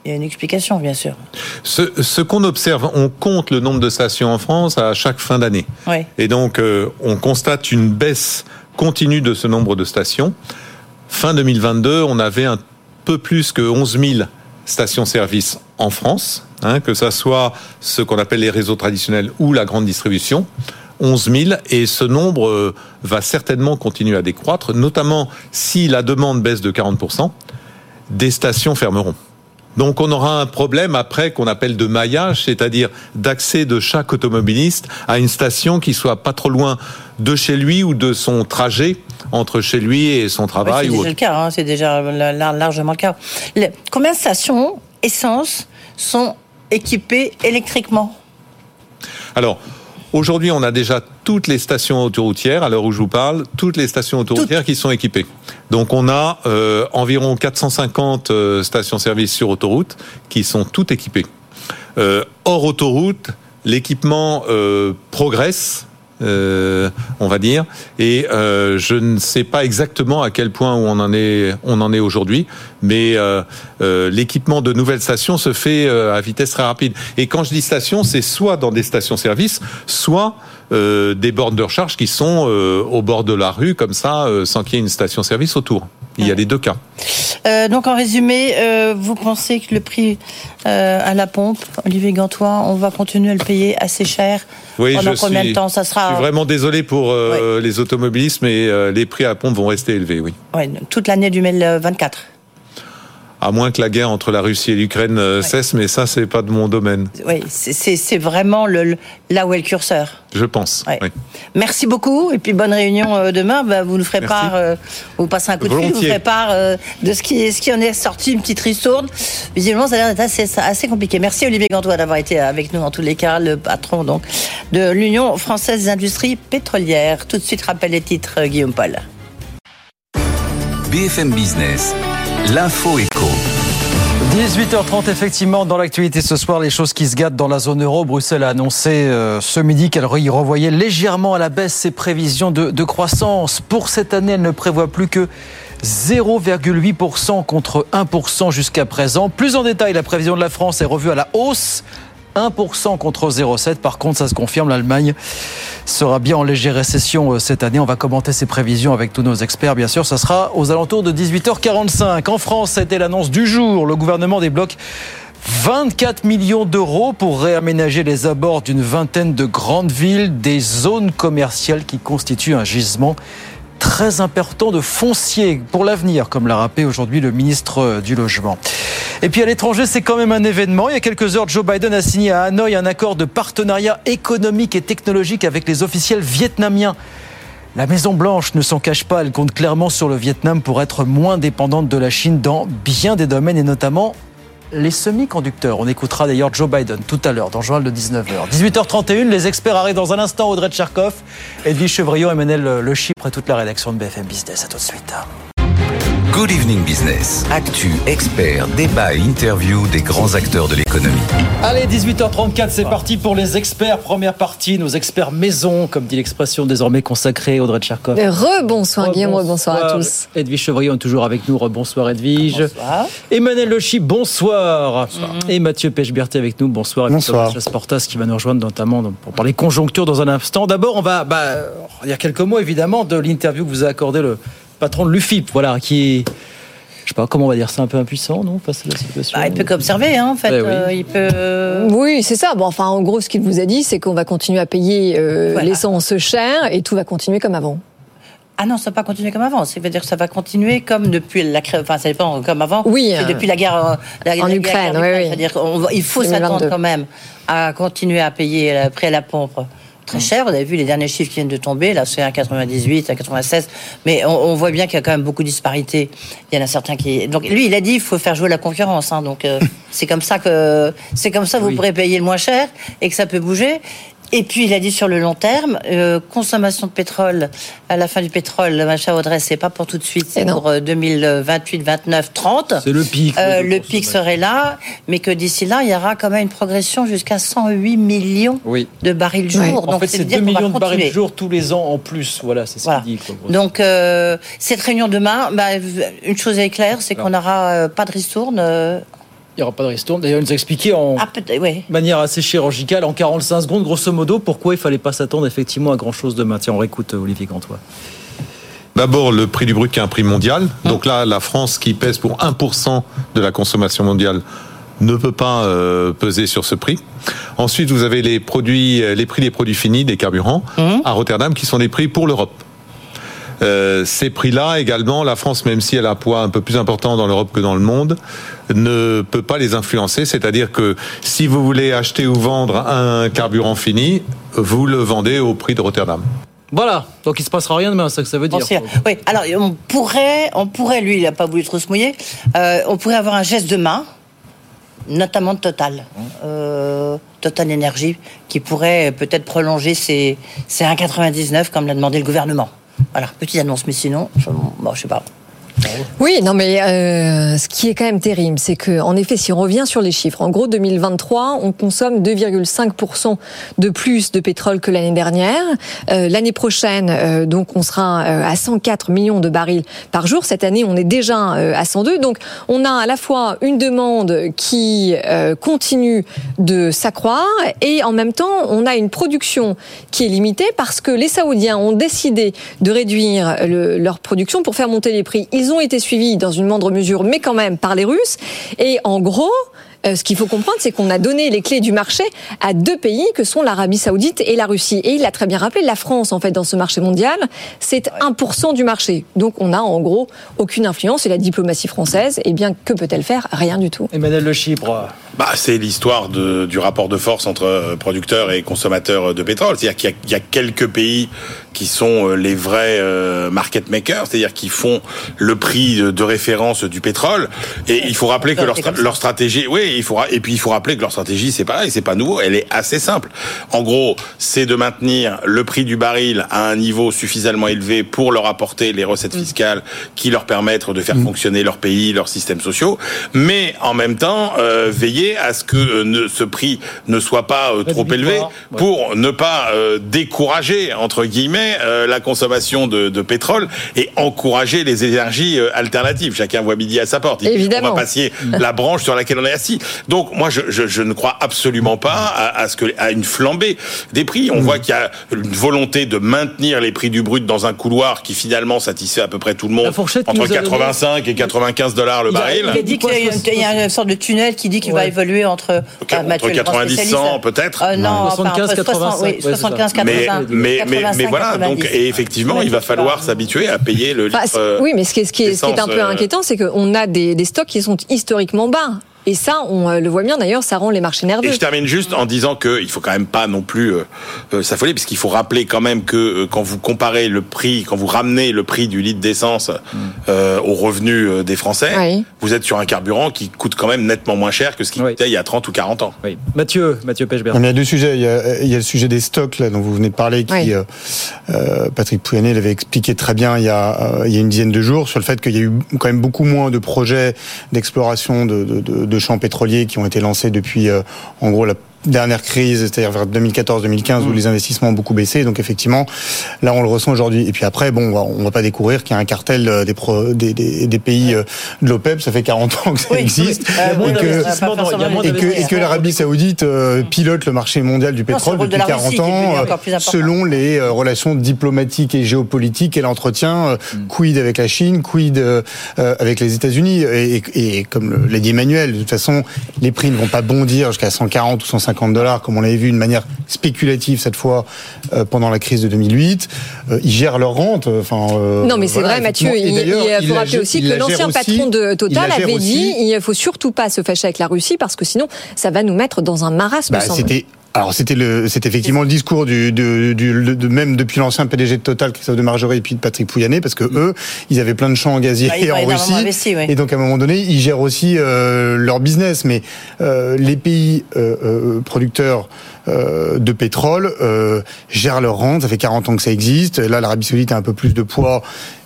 il y a une explication, bien sûr. Ce, ce qu'on observe, on compte le nombre de stations en France à chaque fin d'année. Oui. Et donc, euh, on constate une baisse continue de ce nombre de stations. Fin 2022, on avait un peu plus que 11 000 stations-service en France, hein, que ça soit ce qu'on appelle les réseaux traditionnels ou la grande distribution. 11 000 et ce nombre euh, va certainement continuer à décroître, notamment si la demande baisse de 40 des stations fermeront. Donc on aura un problème après qu'on appelle de maillage, c'est-à-dire d'accès de chaque automobiliste à une station qui soit pas trop loin de chez lui ou de son trajet entre chez lui et son Ouais, travail. c'est ou déjà le cas, hein, c'est déjà la- la- largement le cas. Le- combien de stations essence sont équipées électriquement? Alors, aujourd'hui, on a déjà toutes les stations autoroutières, à l'heure où je vous parle, toutes les stations autoroutières qui sont équipées. Donc, on a euh, environ 450 euh, stations-service sur autoroute qui sont toutes équipées. Euh, hors autoroute, l'équipement progresse. Euh, on va dire, et euh, je ne sais pas exactement à quel point où on en est, on en est aujourd'hui, mais euh, l'équipement de nouvelles stations se fait à vitesse très rapide. Et quand je dis station, c'est soit dans des stations-service, soit des bornes de recharge qui sont au bord de la rue, comme ça, sans qu'il y ait une station-service autour. Il y a les deux cas. Euh, donc en résumé, euh, vous pensez que le prix euh, à la pompe, Olivier Gantois, on va continuer à le payer assez cher Oui, Pendant je combien suis, de temps ça sera Je suis vraiment désolé pour euh, les automobilistes, mais euh, les prix à pompe vont rester élevés, oui. Ouais, toute l'année du 2024 À moins que la guerre entre la Russie et l'Ukraine euh, cesse, mais ça, c'est pas de mon domaine, Oui, c'est- vraiment le, le- là où est le curseur. je pense. Ouais. oui. Merci beaucoup et puis bonne réunion euh, demain. Bah, vous nous ferez Merci. part, euh, vous passez un coup de fil, vous ferez part euh, de ce qui, ce qui en est sorti, une petite ristourne. Visiblement, ça a l'air d'être assez, assez compliqué. Merci Olivier Gantois d'avoir été avec nous en tous les cas, le patron donc de l'Union française des industries pétrolières. Tout de suite, rappel les titres, Guillaume Paul. BFM Business, l'info éco. 18h30, effectivement, dans l'actualité ce soir, les choses qui se gâtent dans la zone euro. Bruxelles a annoncé euh, ce midi qu'elle y revoyait légèrement à la baisse ses prévisions de, de croissance. Pour cette année, elle ne prévoit plus que 0,8% contre 1% jusqu'à présent. Plus en détail, la prévision de la France est revue à la hausse. 1% contre 0,7. Par contre, ça se confirme, l'Allemagne sera bien en légère récession euh, cette année. On va commenter ces prévisions avec tous nos experts, bien sûr. Ça sera aux alentours de 18h45. En France, été l'annonce du jour. Le gouvernement débloque 24 millions d'euros pour réaménager les abords d'une vingtaine de grandes villes, des zones commerciales qui constituent un gisement très important de foncier pour l'avenir, comme l'a rappelé aujourd'hui le ministre du Logement. Et puis à l'étranger, c'est quand même un événement. Il y a quelques heures, Joe Biden a signé à Hanoï un accord de partenariat économique et technologique avec les officiels vietnamiens. La Maison Blanche ne s'en cache pas, elle compte clairement sur le Vietnam pour être moins dépendante de la Chine dans bien des domaines et notamment les semi-conducteurs. On écoutera d'ailleurs Joe Biden tout à l'heure dans le journal de 19h. 18h31, les experts arrivent dans un instant. Audrey Tcherkov, Edwige Chevrillon, Emmanuel Le Chypre et toute la rédaction de BFM Business. À tout de suite. Good Evening Business. Actu, experts, débat et interview des grands acteurs de l'économie. Allez, 18h34, c'est parti pour les experts. Première partie, nos experts maison, comme dit l'expression désormais consacrée, Audrey Tcherkov. Rebonsoir Guillaume, rebonsoir à tous. Edwige Chevrillon est toujours avec nous. Rebonsoir Edwige. Emmanuel Lechy, bonsoir. Et Mathieu Pechberti avec nous. Bonsoir. Et Bonsoir. Portas qui va nous rejoindre notamment pour parler conjoncture dans un instant. D'abord, on va bah, a quelques mots évidemment de l'interview que vous a accordé le patron de l'UFIP, voilà, qui je sais pas comment on va dire, c'est un peu impuissant, non, face à la situation. Bah, il peut qu'observer, hein, en fait. Ouais, oui. Euh, il peut. Oui, c'est ça. Bon, enfin, en gros, ce qu'il vous a dit, c'est qu'on va continuer à payer euh, Voilà. l'essence cher et tout va continuer comme avant. Ah non, ça va pas continuer comme avant. C'est-à-dire que ça va continuer comme depuis la enfin ça dépend comme avant. Oui, euh, depuis la guerre euh, la, en la guerre Ukraine, oui, oui. C'est-à-dire faut 2022. s'attendre quand même à continuer à payer le prix à la pompe très cher. Vous avez vu les derniers chiffres qui viennent de tomber. Là, c'est 1,98, 1,96. Mais on, on voit bien qu'il y a quand même beaucoup de disparités. Il y en a certains qui. Donc lui, il a dit il faut faire jouer la concurrence. hein. donc euh, c'est comme ça que c'est comme ça que vous pourrez payer le moins cher et que ça peut bouger. Et puis il a dit sur le long terme, euh, consommation de pétrole à la fin du pétrole, le machin Audrey, c'est pas pour tout de suite, c'est pour euh, 2028, 29, 30. C'est le pic. Euh, oui, le pic serait là, mais que d'ici là, il y aura quand même une progression jusqu'à 108 millions Oui. de barils jour. En Donc fait, c'est dire 2 qu'on va millions de barils jour tous les ans en plus. Voilà, c'est ce Voilà. qu'il dit. quoi. Donc euh, cette réunion demain, bah, une chose est claire, c'est qu'on n'aura euh, pas de ristourne. Il n'y aura pas de ristourne. D'ailleurs, il nous a expliqué en ah, manière assez chirurgicale, en 45 secondes, grosso modo, pourquoi il fallait pas s'attendre effectivement à grand chose demain. Tiens, on réécoute euh, Olivier Gantois. D'abord, le prix du brut qui est un prix mondial. Donc là, la France qui pèse pour 1% de la consommation mondiale ne peut pas euh, peser sur ce prix. Ensuite, vous avez les produits, euh, les prix des produits finis, des carburants, à Rotterdam, qui sont des prix pour l'Europe. Euh, ces prix-là également, la France, même si elle a un poids un peu plus important dans l'Europe que dans le monde, ne peut pas les influencer. C'est-à-dire que si vous voulez acheter ou vendre un carburant fini, vous le vendez au prix de Rotterdam. Voilà, donc il se passera rien demain, c'est ça que ça veut dire. oui, alors on pourrait, on pourrait, lui, il n'a pas voulu trop se mouiller, euh, on pourrait avoir un geste de main, notamment de Total, euh, Total Énergie, qui pourrait peut-être prolonger ses, ses 1,99 comme l'a demandé le gouvernement. Voilà, petite annonce, mais sinon, je, bon, sais pas. Oui, non, mais euh, ce qui est quand même terrible, c'est que, en effet, si on revient sur les chiffres, en gros, 2023, on consomme 2,5% de plus de pétrole que l'année dernière. Euh, l'année prochaine, euh, donc, on sera à 104 millions de barils par jour. Cette année, on est déjà à 102. Donc, on a à la fois une demande qui continue de s'accroître et en même temps, on a une production qui est limitée parce que les Saoudiens ont décidé de réduire le- leur production pour faire monter les prix. Ont été suivis dans une moindre mesure, mais quand même par les Russes. Et en gros, euh, ce qu'il faut comprendre, c'est qu'on a donné les clés du marché à deux pays que sont l'Arabie Saoudite et la Russie. Et il l'a très bien rappelé, la France, en fait, dans ce marché mondial, c'est 1% du marché. Donc on n'a en gros aucune influence. Et la diplomatie française, eh bien, que peut-elle faire? Rien du tout. Emmanuel Le Chypre. Bah, c'est l'histoire de- du rapport de force entre euh, producteurs et consommateurs de pétrole. C'est-à-dire qu'il y a- il y, a quelques pays qui sont euh, les vrais euh, market makers, c'est-à-dire qui font le prix de, de référence du pétrole. Et il faut rappeler que leur, stra- leur stratégie, oui, il faut et puis il faut rappeler que leur stratégie, c'est pareil, c'est pas nouveau, elle est assez simple. En gros, c'est de maintenir le prix du baril à un niveau suffisamment élevé pour leur apporter les recettes fiscales qui leur permettent de faire fonctionner leur pays, leurs systèmes sociaux, mais en même temps euh, veiller à ce que euh, ne- ce prix ne soit pas euh, trop élevé pour ne pas euh, décourager entre guillemets euh, la consommation de, de pétrole et encourager les énergies euh, alternatives. Chacun voit midi à sa porte. Il- Évidemment. On va passer la branche sur laquelle on est assis. Donc moi, je, je, je ne crois absolument pas à, à ce que à une flambée des prix. On voit qu'il y a une volonté de maintenir les prix du brut dans un couloir qui finalement satisfait à peu près tout le monde entre nous a donné- 85 et 95 dollars le Il a- baril. Il a dit qu'il y a une- il y a une sorte de tunnel qui dit qu'il va Entre, ah, Mathieu, le grand 90, spécialiste. 100 peut-être. Euh, non, enfin, 75, entre 60, 85, oui, ouais, c'est ça. 75, 80, mais, mais, mais, 85, mais voilà, donc, 90. et effectivement, il va falloir s'habituer à payer le litre. Enfin, euh, oui, mais ce qui est, ce qui est, ce qui est un peu euh, inquiétant, c'est qu'on a des, des stocks qui sont historiquement bas. Et ça, on euh, le voit bien d'ailleurs, ça rend les marchés nerveux. Et je termine juste en disant que il faut quand même pas non plus euh, euh, s'affoler, puisqu'il faut rappeler quand même que euh, quand vous comparez le prix, quand vous ramenez le prix du litre d'essence euh, aux revenus des Français, Oui. vous êtes sur un carburant qui coûte quand même nettement moins cher que ce qui coûtait il y a 30 ou 40 ans. Oui. Mathieu, Mathieu mais il y a deux sujets. Il y a, il y a le sujet des stocks là dont vous venez de parler, qui Oui. Patrick Pouyanné l'avait expliqué très bien il y a il y a une dizaine de jours sur le fait qu'il y a eu quand même beaucoup moins de projets d'exploration de, de, de, de champs pétroliers qui ont été lancés depuis euh, en gros la dernière crise, c'est-à-dire vers 2014-2015 Mm. où les investissements ont beaucoup baissé. Donc effectivement, là on le ressent aujourd'hui. Et puis après, bon, on va pas découvrir qu'il y a un cartel euh, des, pro- des, des, des pays euh, de l'OPEP. Ça fait 40 ans que ça existe. Moins et que, et que, et que l'Arabie Saoudite euh, pilote le marché mondial du pétrole depuis la Russie 40 qui est devenu ans, euh, selon les euh, relations diplomatiques et géopolitiques qu'elle entretient. euh, Mm. Quid avec la Chine, quid euh, euh, avec les États-Unis. Et, et- et comme l'a dit Emmanuel, de toute façon, les prix ne vont pas bondir jusqu'à 140 ou 150 dollars, comme on l'avait vu, de manière spéculative cette fois euh, pendant la crise de 2008. Euh, ils gèrent leur rente. Enfin, euh, Non, mais c'est voilà, vrai, Mathieu. Il, il faut rappeler aussi que l'ancien patron de Total avait aussi- dit il ne faut surtout pas se fâcher avec la Russie parce que sinon, ça va nous mettre dans un marasme. Bah, c'était alors c'était le c'est effectivement le discours du, du, du- le- de même depuis l'ancien PDG de Total Christophe de Margerie et puis de Patrick Pouyanné parce que eux ils avaient plein de champs gaziers Ah, ont en Russie. investi, oui. et donc à un moment donné ils gèrent aussi euh, leur business. Mais euh, les pays euh, euh, producteurs euh, de pétrole euh, gèrent leur rente ça fait 40 ans que ça existe là l'Arabie Saoudite a un peu plus de poids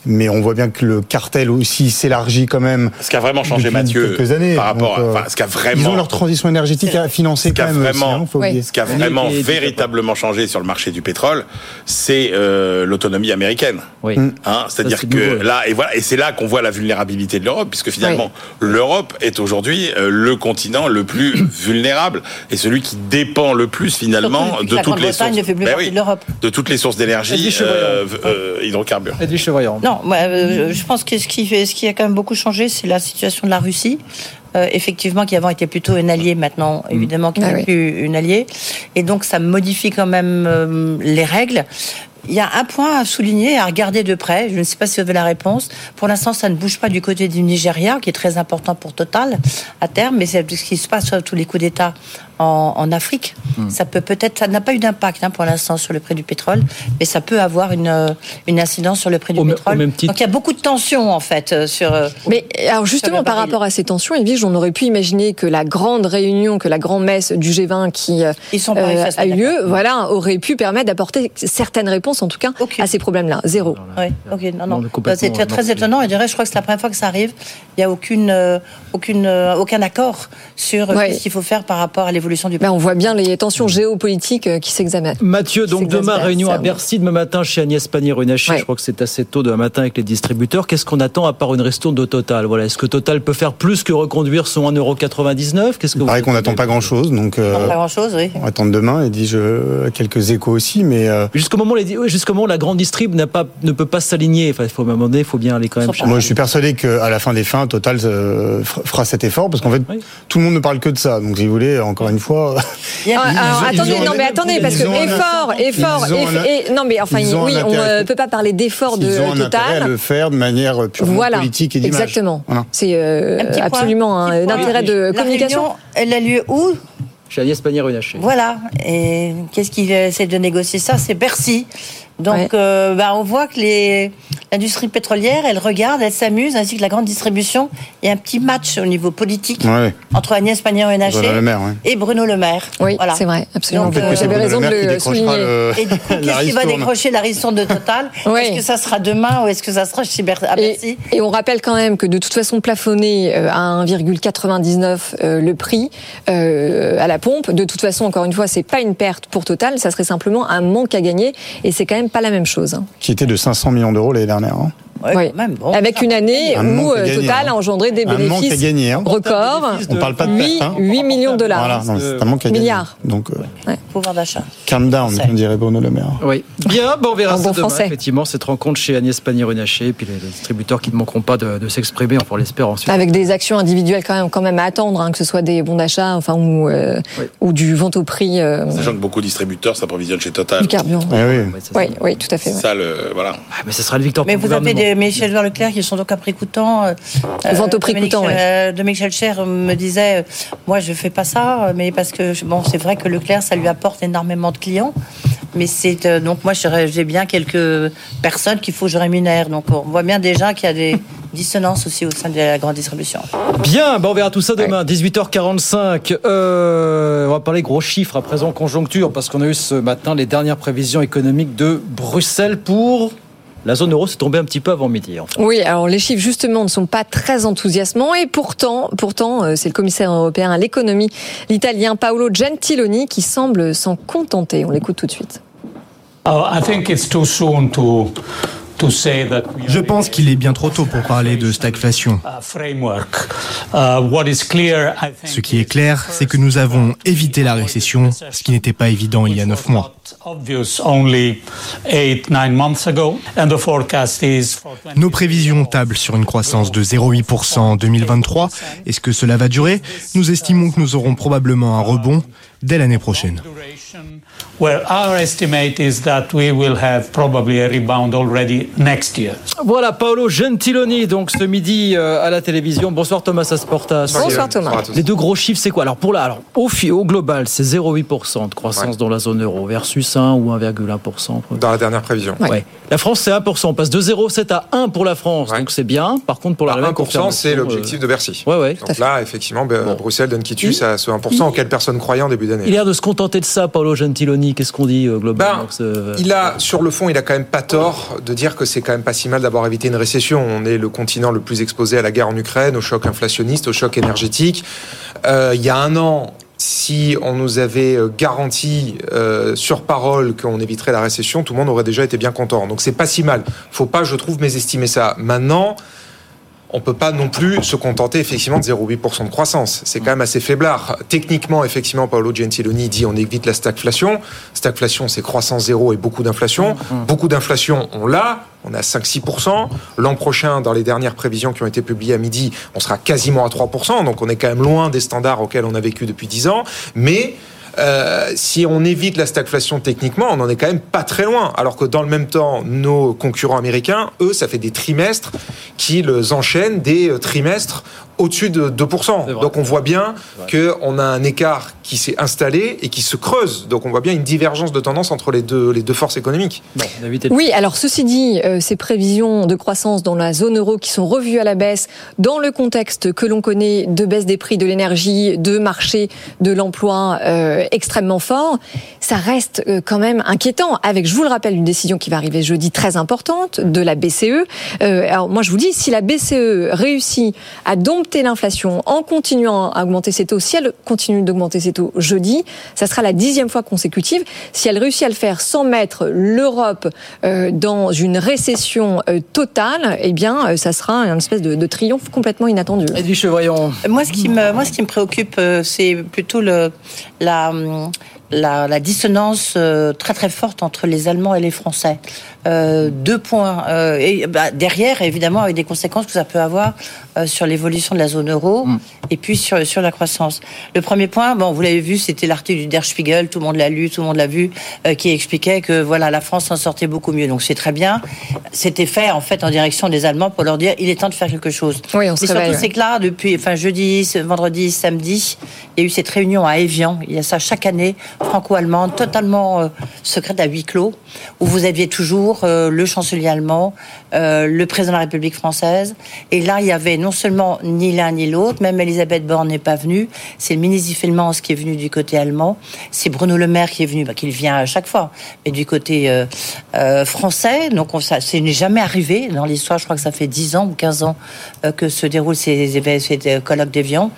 mais on voit bien que le cartel aussi s'élargit quand même Ce qui a vraiment changé, Mathieu, quelques années par rapport Donc, à- euh, enfin, ce qui a ils vraiment- ont leur transition énergétique à financer Ce quand même aussi, vraiment, hein, faut oublier. ce qui a vraiment Et- et- véritablement changé sur le marché du pétrole, c'est euh, l'autonomie américaine. Oui. Hein, C'est-à-dire que nouveau. là, et voilà, et c'est là qu'on voit la vulnérabilité de l'Europe, puisque finalement, l'Europe est aujourd'hui euh, le continent le plus vulnérable et celui qui dépend le plus finalement Surtout de la toutes les sources. Grande-Bretagne ne fait plus Ben oui, de l'Europe. de toutes les sources d'énergie euh, euh, hydrocarbures. Edwige Chevrillon. Non, moi, euh, je pense que ce qui, fait, ce qui a quand même beaucoup changé, c'est la situation de la Russie. Euh, effectivement, qui avant était plutôt un allié, maintenant, évidemment, qui Ah n'est oui. plus une alliée. Et donc, ça modifie quand même euh, les règles. Il y a un point à souligner, à regarder de près. Je ne sais pas si vous avez la réponse. Pour l'instant, ça ne bouge pas du côté du Nigeria, qui est très important pour Total à terme, mais c'est ce qui se passe sur tous les coups d'État en, en Afrique. Ça peut peut-être, ça n'a pas eu d'impact hein, pour l'instant sur le prix du pétrole, mais ça peut avoir une, euh, une incidence sur le prix du Au pétrole. au même titre- Donc il y a beaucoup de tensions en fait euh, sur. euh, Mais alors justement, par rapport à ces tensions, Edwige, on aurait pu imaginer que la grande réunion, que la grande messe du G20 qui Ils sont euh, a eu lieu, voilà, aurait pu permettre d'apporter certaines réponses, en tout cas, à ces problèmes-là. Zéro. Oui, ok, non, Non, C'est très, étonnant. Et je dirais, je crois que c'est la première fois que ça arrive. Il n'y a aucune, euh, aucune, euh, aucun accord sur Ouais. ce qu'il faut faire par rapport à l'évolution du Ben, on voit bien les tensions géopolitiques euh, qui s'examinent. Mathieu, donc demain, réunion à. Bercy, demain matin chez Agnès Pannier-Runacher. Ouais. Je crois que c'est assez tôt demain matin avec les distributeurs. Qu'est-ce qu'on attend à part une ristourne de Total? Voilà, Est-ce que Total peut faire plus que reconduire son 1,99€ Qu'est-ce que qu'on n'attend pas grand-chose, donc euh, Pas grand-chose, oui. on va attendre demain. Et dis-je quelques échos aussi, mais euh, Jusqu'au moment, jusqu'au moment où la grande distrib n'a pas, ne peut pas s'aligner. Enfin, il faut donné, il faut bien aller quand même. Moi je suis persuadé qu'à la fin des fins, Total euh, fera fera cet effort parce qu'en fait Oui. tout le monde ne parle que de ça. Donc si vous voulez, encore une fois, Il y a- Ils alors, ils attendez, non mais attendez, parce que effort, effort, et- non mais enfin, oui, on intérêt- ne peut pas parler d'effort de ils ont un intérêt à Total. le faire de manière purement Voilà, politique et d'image. exactement. Voilà. C'est euh, Un petit point, absolument un, intérêt de La communication. réunion, elle a lieu où Chez Agnès Pannier-Runacher. Voilà. Et qu'est-ce qui essaie de négocier ça? C'est Bercy. Donc, Ouais. euh, bah, on voit que les- l'industrie pétrolière, elle regarde, elle s'amuse, ainsi que la grande distribution. Il y a un petit match au niveau politique Ouais. entre Agnès Pannier-Runacher Bruno Le Maire, ouais. et Bruno Le Maire. Oui, Voilà. c'est vrai, absolument. Donc, Vous euh, avez Bruno raison Le de Maire le souligner. le- Et du coup, qu'est-ce qui va décrocher la ristourne de Total Oui. Est-ce que ça sera demain ou est-ce que ça sera chez Ber- à Bercy Et, et on rappelle quand même que de toute façon plafonner euh, à 1,99 euh, le prix euh, à la pompe, de toute façon encore une fois c'est pas une perte pour Total, ça serait simplement un manque à gagner et c'est quand même pas la même chose. hein. Qui était de 500 millions d'euros l'année dernière. Hein. Ouais, Oui. quand même, bon. Avec une année Un où euh, Total hein. a engendré des Un manque à bénéfices gagner. hein. records, On parle pas de 8, perte. hein. 8 millions de dollars. Voilà, non, c'est un manque à gagner. Milliards. Donc, euh, Pouvoir d'achat. calm down, comme dirait Bruno Le Maire. Oui. Bien, bon, on verra En ça bon demain, français. effectivement, cette rencontre chez Agnès Pannier-Runacher, et puis les, distributeurs qui ne manqueront pas de, de s'exprimer, on l'espère ensuite. Avec des actions individuelles quand même, quand même à attendre, hein, que ce soit des bons d'achat, enfin ou, euh, Oui. ou du vente au prix euh, Sachant que beaucoup de distributeurs s'approvisionnent chez Total. du carburant. Eh oui. Tout à fait. Ça le voilà. Ah, mais ce sera le victoire Mais pour le vous avez Michel Leclerc qui sont donc à prix coûtant. euh, Vente au prix Dominique coûtant, ouais. euh, Dominique Schelcher me disait, euh, moi je fais pas ça, mais parce que bon, c'est vrai que Leclerc ça lui apporte énormément de clients, mais c'est euh, donc moi j'ai bien quelques personnes qu'il faut que je rémunère, donc on voit bien déjà qu'il y a des dissonances aussi au sein de la grande distribution. Bien, bah on verra tout ça demain, 18h45. Euh, on va parler gros chiffres à présent, conjoncture, parce qu'on a eu ce matin les dernières prévisions économiques de Bruxelles pour la zone euro s'est tombée un petit peu avant midi. En fait. Oui, alors les chiffres justement ne sont pas très enthousiasmants et pourtant, pourtant, euh, c'est le commissaire européen à l'économie, l'italien Paolo Gentiloni, qui semble s'en contenter. On l'écoute tout de suite. I think it's too soon to je pense qu'il est bien trop tôt pour parler de stagflation. Ce qui est clair, c'est que nous avons évité la récession, ce qui n'était pas évident il y a neuf mois. Nos prévisions tablent sur une croissance de 0,8% en 2023. Est-ce que cela va durer? Nous estimons que nous aurons probablement un rebond dès l'année prochaine. Voilà Paolo Gentiloni donc ce midi euh, à la télévision. Bonsoir Thomas Asportas. Bonsoir Thomas. Les deux gros chiffres c'est quoi? Alors pour là alors au, au global c'est 0,8% de croissance dans la zone euro versus 1 ou 1,1% dans la dernière prévision. Ouais. La France c'est 1%, on passe de 0,7 à 1 pour la France. Donc c'est bien. Par contre pour la 1% bah, c'est l'objectif de Bercy. Ouais, ouais, donc là effectivement Bruxelles donne quitus à ce 1% auquel personne croyait en début d'année. Il a l'air de se contenter de ça Paolo Gentiloni. Qu'est-ce qu'on dit euh, globalement ben, Il a sur le fond il a quand même pas tort de dire que c'est quand même pas si mal d'avoir évité une récession. On est le continent le plus exposé à la guerre en Ukraine, au choc inflationniste, au choc énergétique. Euh, il y a un an, si on nous avait euh, garanti euh, sur parole qu'on éviterait la récession, tout le monde aurait déjà été bien content. Donc c'est pas si mal. Faut pas, je trouve, mésestimer ça. Maintenant, on peut pas non plus se contenter effectivement de 0,8% de croissance. C'est quand même assez faiblard. Techniquement, effectivement, Paolo Gentiloni dit on évite la stagflation. Stagflation, c'est croissance zéro et beaucoup d'inflation. Mmh. Beaucoup d'inflation, on l'a. On a 5-6%. L'an prochain, dans les dernières prévisions qui ont été publiées à midi, on sera quasiment à 3%. Donc on est quand même loin des standards auxquels on a vécu depuis 10 ans. Mais euh, si on évite la stagflation techniquement, on n'en est quand même pas très loin. Alors que dans le même temps, nos concurrents américains, eux, ça fait des trimestres qu'ils enchaînent des euh, trimestres au-dessus de 2%. Donc on voit bien qu'on a un écart qui s'est installé et qui se creuse. Donc on voit bien une divergence de tendance entre les deux, les deux forces économiques. oui, alors ceci dit, euh, ces prévisions de croissance dans la zone euro qui sont revues à la baisse dans le contexte que l'on connaît de baisse des prix de l'énergie, de marché de l'emploi euh, extrêmement fort, ça reste euh, quand même inquiétant. Avec, je vous le rappelle, une décision qui va arriver jeudi très importante de la BCE. alors moi je vous dis, si la BCE réussit à dompter l'inflation en continuant à augmenter ses taux, si elle continue d'augmenter ses taux jeudi, ça sera la dixième fois consécutive. Si elle réussit à le faire sans mettre l'Europe euh, dans une récession euh, totale, eh bien, euh, ça sera une espèce de, triomphe complètement inattendu. Edwige voyons. Moi, ce qui me, moi, ce qui me préoccupe, c'est plutôt le, la, la, la, dissonance très très forte entre les Allemands et les Français. Euh, deux points. Euh, et bah, derrière, évidemment, avec des conséquences que ça peut avoir euh, sur l'évolution de la zone euro mm. et puis sur, sur la croissance. Le premier point, bon, vous l'avez vu, c'était l'article du Der Spiegel, tout le monde l'a lu, tout le monde l'a vu, qui expliquait que voilà, la France s'en sortait beaucoup mieux. Donc c'est très bien. C'était fait en fait en direction des Allemands pour leur dire il est temps de faire quelque chose. Oui, on se Mais surtout, c'est que là, depuis enfin, jeudi, vendredi, samedi, il y a eu cette réunion à Evian. Il y a ça chaque année, franco-allemande, totalement secrète à huis clos, où vous aviez toujours euh, le chancelier allemand, euh, le président de la République française. Et là, il y avait non seulement ni l'un ni l'autre, même Elisabeth Borne n'est pas venue. C'est le ministre Ziffelmans qui est venu du côté allemand. C'est Bruno Le Maire qui est venu, bah, qui vient à chaque fois, mais du côté euh, français. Donc on, ça, n'est jamais arrivé dans l'histoire. Je crois que ça fait 10 ans ou 15 ans que se déroulent ces, ces colloques d'Evian.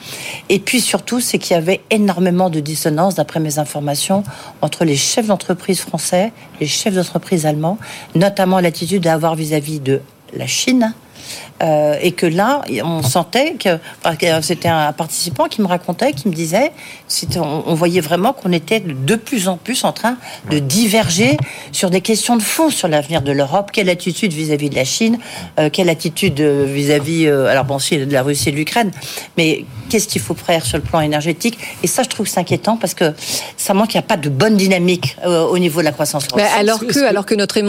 Et puis surtout, c'est qu'il y avait énormément de dissonance, d'après mes informations, entre les chefs d'entreprise français, les chefs d'entreprise allemands, notamment l'attitude à avoir vis-à-vis de la Chine, euh, et que là, on sentait que c'était un participant qui me racontait, qui me disait, on, on voyait vraiment qu'on était de plus en plus en train de diverger sur des questions de fond sur l'avenir de l'Europe. Quelle attitude vis-à-vis de la Chine euh, Quelle attitude euh, vis-à-vis, alors bon, si de la Russie et de l'Ukraine, mais qu'est-ce qu'il faut faire sur le plan énergétique? Et ça, je trouve c'est inquiétant parce que ça manque, il n'y a pas de bonne dynamique au niveau de la croissance. alors que, alors que notre,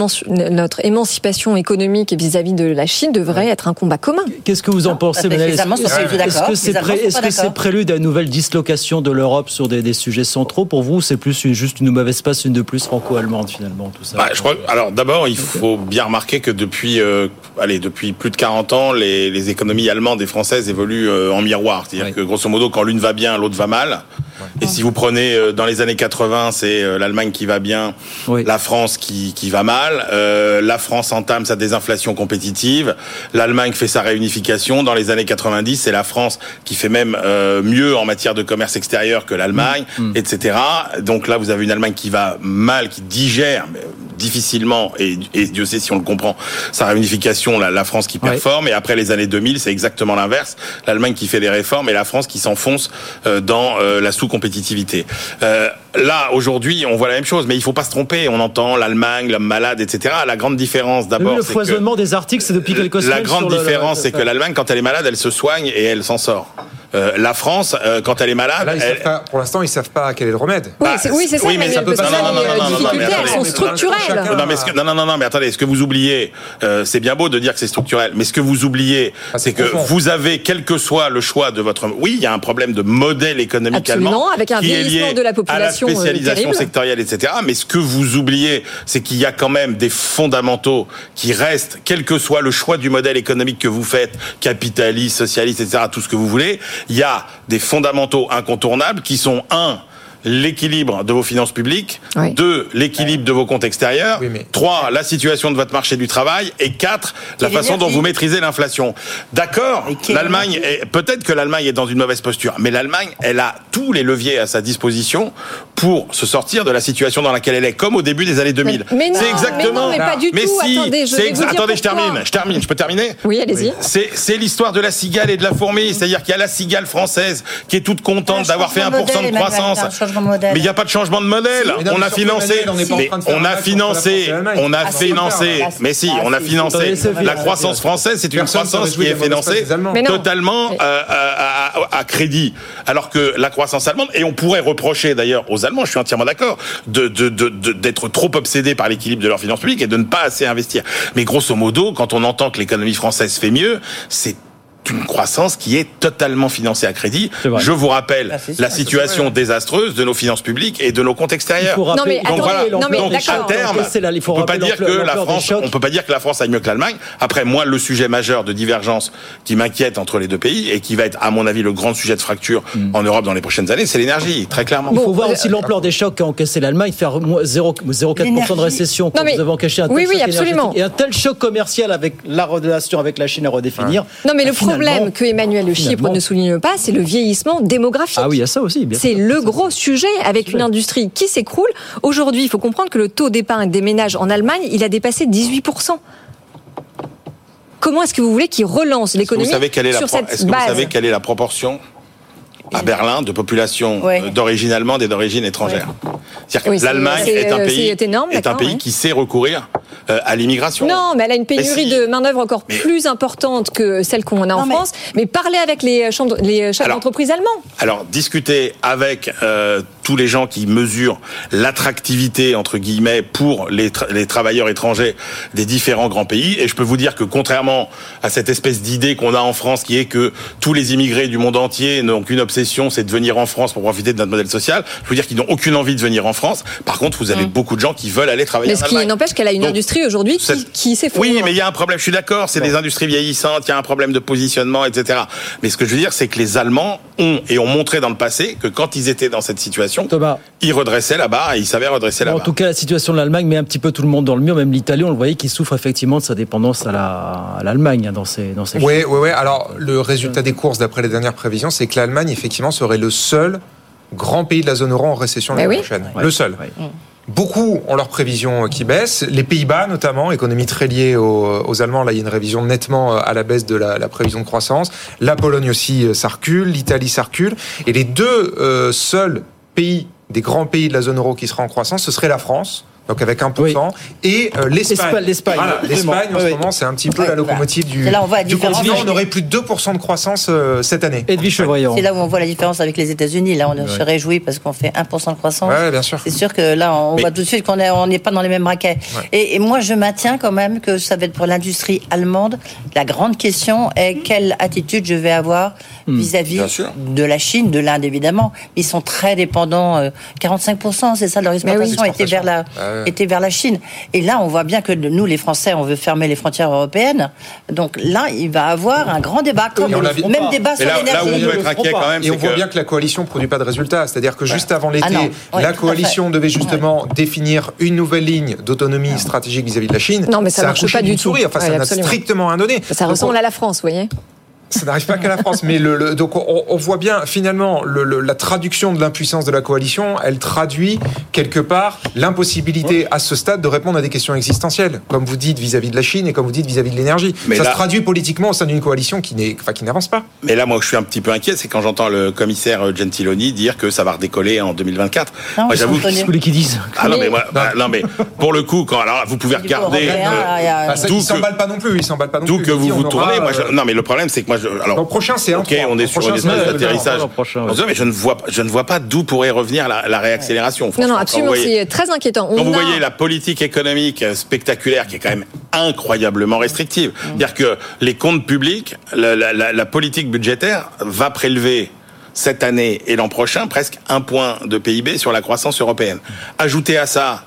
notre émancipation économique vis-à-vis de la Chine devrait être un combat commun. Qu'est-ce que vous en pensez, Est-ce que c'est -ce prélude à une nouvelle dislocation de l'Europe sur des, sujets centraux Pour vous, c'est plus juste une mauvaise passe, une de plus franco-allemande finalement, tout ça bah, je crois, Alors d'abord, il faut bien remarquer que depuis, euh, allez, depuis plus de 40 ans, les, économies allemandes et françaises évoluent euh, en miroir. C'est-à-dire que grosso modo, quand l'une va bien, l'autre va mal. Et si vous prenez euh, dans les années 80, c'est euh, l'Allemagne qui va bien, la France qui, qui va mal. Euh, la France entame sa désinflation compétitive. L'Allemagne fait sa réunification. Dans les années 90, c'est la France qui fait même euh, mieux en matière de commerce extérieur que l'Allemagne, Mm. etc. Donc là, vous avez une Allemagne qui va mal, qui digère mais, difficilement, et, et Dieu sait si on le comprend, sa réunification, la, la France qui performe. Et après les années 2000, c'est exactement l'inverse. L'Allemagne qui fait des réformes et la France qui s'enfonce euh, dans euh, la sous-compétitivité. Euh, là, aujourd'hui, on voit la même chose, mais il faut pas se tromper. On entend l'Allemagne, l'homme malade, etc. La grande différence, d'abord, le que foisonnement des articles, c'est depuis quelques semaines. la grande différence, c'est que l'Allemagne, quand elle est malade, elle se soigne et elle s'en sort. Euh, la France, euh, quand elle est malade, Là, ils elle- savent pas- pour l'instant, ils savent pas quel est le remède. Oui, c'est oui, c'est ça, oui, mais mais ça peut pas- non, non, les non, euh, difficultés, elles sont structurelles. Non, mais ce que- non, non, non, non, mais attendez, ce que vous oubliez, euh, c'est bien beau de dire que c'est structurel, mais ce que vous oubliez, Ah, c'est que profond. vous avez, quel que soit le choix de votre, oui, il y a un problème de modèle économique Absolument, allemand, avec un vieillissement de la population, à euh, la spécialisation sectorielle, etc. Mais ce que vous oubliez, c'est qu'il y a quand même des fondamentaux qui restent, quel que soit le choix du modèle économique que vous faites, capitaliste, socialiste, etc., tout ce que vous voulez, il y a des fondamentaux incontournables qui sont un l'équilibre de vos finances publiques, deux, l'équilibre de vos comptes extérieurs, trois, la situation de votre marché du travail, et quatre, la Et façon dont vous maîtrisez l'inflation. D'accord, l'Allemagne, est- peut-être que l'Allemagne est dans une mauvaise posture, mais l'Allemagne, elle a tous les leviers à sa disposition pour se sortir de la situation dans laquelle elle est, comme au début des années 2000. mais c'est exactement. mais non, mais pas du tout. si, Attendez, je c'est vais vous dire Attendez, je termine, je termine, je peux terminer Oui, allez-y. c'est, c'est l'histoire de la cigale et de la fourmi. C'est-à-dire qu'il y a la cigale française qui est toute contente d'avoir fait 1% de croissance. Un changement de modèle. Mais il n'y a pas de changement de modèle. Non, on a financé, on mais a la financé, l'Allemagne. on a Ah, financé, ah, mais si, ah, on a financé. La croissance française, c'est une Personne croissance qui est financée totalement euh, à, à- à crédit. Alors que la croissance allemande, et on pourrait reprocher d'ailleurs aux Allemands, je suis entièrement d'accord, de, de, de- de- d'être trop obsédés par l'équilibre de leurs finances publiques et de ne pas assez investir. Mais grosso modo, quand on entend que l'économie française fait mieux, c'est une croissance qui est totalement financée à crédit. Je vous rappelle Ah, sûr, la situation désastreuse de nos finances publiques et de nos comptes Il extérieurs. faut rappeler- Non, mais Donc voilà, non, mais donc à terme, là, il faut on peut pas dire que la France, on peut pas dire que la France aille mieux que l'Allemagne. Après, moi, le sujet majeur de divergence qui m'inquiète entre les deux pays et qui va être, à mon avis, le grand sujet de fracture Mm. en Europe dans les prochaines années, c'est l'énergie, très clairement. Il faut voir euh, aussi l'ampleur des chocs qu'a encaissé l'Allemagne, faire moins 0 0,4% de récession quand Non, mais- vous avez encaissé un tel oui, oui, choc absolument. et un tel choc commercial avec la relation avec la Chine à redéfinir. Non, mais le problème finalement- que Emmanuel Le Chypre ne souligne pas, c'est le vieillissement démographique. Ah oui, il y a ça aussi. bien C'est le gros sujet avec une industrie qui s'écroule. Aujourd'hui, il faut comprendre que le taux d'épargne des ménages en Allemagne, il a dépassé 18%. Comment est-ce que vous voulez qu'il relance Est-ce que l'économie sur cette est-ce que vous savez quelle est la proportion à Berlin de population Ouais. euh, d'origine allemande et d'origine étrangère C'est-à-dire Oui, que l'Allemagne est un c'est pays énorme, est un d'accord, pays ouais. qui sait recourir euh, à l'immigration. Non, mais elle a une pénurie si. de main-d'œuvre encore plus importante que celle qu'on a en mais- France. Mais parlez avec les chambres, les chefs d'entreprise allemands. Alors, discuter avec euh, tous les gens qui mesurent l'attractivité, entre guillemets, pour les, tra- les travailleurs étrangers des différents grands pays. Et je peux vous dire que contrairement à cette espèce d'idée qu'on a en France, qui est que tous les immigrés du monde entier n'ont qu'une obsession, c'est de venir en France pour profiter de notre modèle social, je veux dire qu'ils n'ont aucune envie de venir en France. Par contre, vous avez beaucoup de gens qui veulent aller travailler Mm. Mais en ce qui Allemagne. n'empêche qu'elle a une Donc, industrie aujourd'hui qui, qui s'effondre. oui, mais il y a un problème, je suis d'accord, c'est des industries vieillissantes, il y a un problème de positionnement, etc. Mais ce que je veux dire, c'est que les Allemands ont et ont montré dans le passé que quand ils étaient dans cette situation, Thomas. ils redressaient la barre et ils savaient redresser la En barre. tout cas, la situation de l'Allemagne met un petit peu tout le monde dans le mur, même l'Italie, on le voyait, qui souffre effectivement de sa dépendance à la- à l'Allemagne hein, dans ses, dans ses Oui, oui, oui. Alors, le résultat des courses, d'après les dernières prévisions, c'est que l'Allemagne, effectivement, serait le seul grand pays de la zone euro en récession l'année oui. prochaine. Ouais. Le seul. Ouais. Beaucoup ont leurs prévisions qui baissent. Les Pays-Bas, notamment, économie très liée aux, aux Allemands, là, il y a une révision nettement euh, à la baisse de la, la prévision de croissance. La Pologne aussi, euh, ça recule. L'Italie, ça recule. Et les deux euh, seuls pays, des grands pays de la zone euro qui seraient en croissance, ce serait la France. Donc avec 1%, et euh, l'Espagne. L'Espagne, l'Espagne, Voilà, l'Espagne, en Oui, ce oui. moment, c'est un petit peu Ouais, la bah, locomotive du, là on voit la du continent. On aurait plus de 2% de croissance euh, cette année. C'est là où on voit la différence avec les États-Unis. Là, on se réjouit parce qu'on fait 1% de croissance. Ouais, bien sûr. C'est sûr que là, on Mais- voit tout de suite qu'on est- on n'est pas dans les mêmes braquets. Ouais. Et, et moi, je maintiens quand même que ça va être pour l'industrie allemande. La grande question est quelle attitude je vais avoir vis-à-vis Bien sûr. de la Chine, de l'Inde évidemment. Ils sont très dépendants. euh, 45%, c'est ça, leur exportation oui. était vers la, Ah était vers la Chine. Et là, on voit bien que nous, les Français, on veut fermer les frontières européennes. Donc là, il va avoir un grand débat, comme on le même débat sur là- là l'énergie. où on peut être inquiet quand même, Et on voit que- bien que la coalition produit pas de résultats. C'est-à-dire que juste avant l'été, Ah ouais, la coalition devait justement définir une nouvelle ligne d'autonomie stratégique vis-à-vis de la Chine. Non, mais ça a marche pas du tout. souris. Enfin, Ouais, ça n'a strictement rien donné. Ça Donc, ressemble à la France, vous voyez Ça n'arrive pas qu'à la France, mais le, le- donc on, on voit bien finalement le- le- la traduction de l'impuissance de la coalition. Elle traduit quelque part l'impossibilité à ce stade de répondre à des questions existentielles, comme vous dites vis-à-vis de la Chine et comme vous dites vis-à-vis de l'énergie. Ça là- se traduit politiquement au sein d'une coalition qui n'est, enfin, qui n'avance pas. Mais là, moi, je suis un petit peu inquiet, c'est quand j'entends le commissaire euh, Gentiloni dire que ça va redécoller en 2024. Non, moi, j'avoue. voulez qu'ils disent Ah non, mais moi, bah, non, mais pour le coup, quand alors vous pouvez regarder européen, euh, Ah, ça, d'où il que- s'emballe pas non plus. Il s'emballe pas non d'où plus. que Il vous vous tournez. Moi, euh, non, mais le problème, c'est que moi, je, alors. L'an prochain, c'est un Ok, on est sur une espèce d'atterrissage. Mais je ne vois, pas- je ne vois pas d'où pourrait revenir la, la réaccélération. Non, non, absolument, c'est très inquiétant. Quand On vous a- voyez la politique économique spectaculaire qui est quand même incroyablement restrictive, c'est-à-dire que les comptes publics, la, la- la- la politique budgétaire va prélever cette année et l'an prochain presque un point de PIB sur la croissance européenne. Ajoutez à ça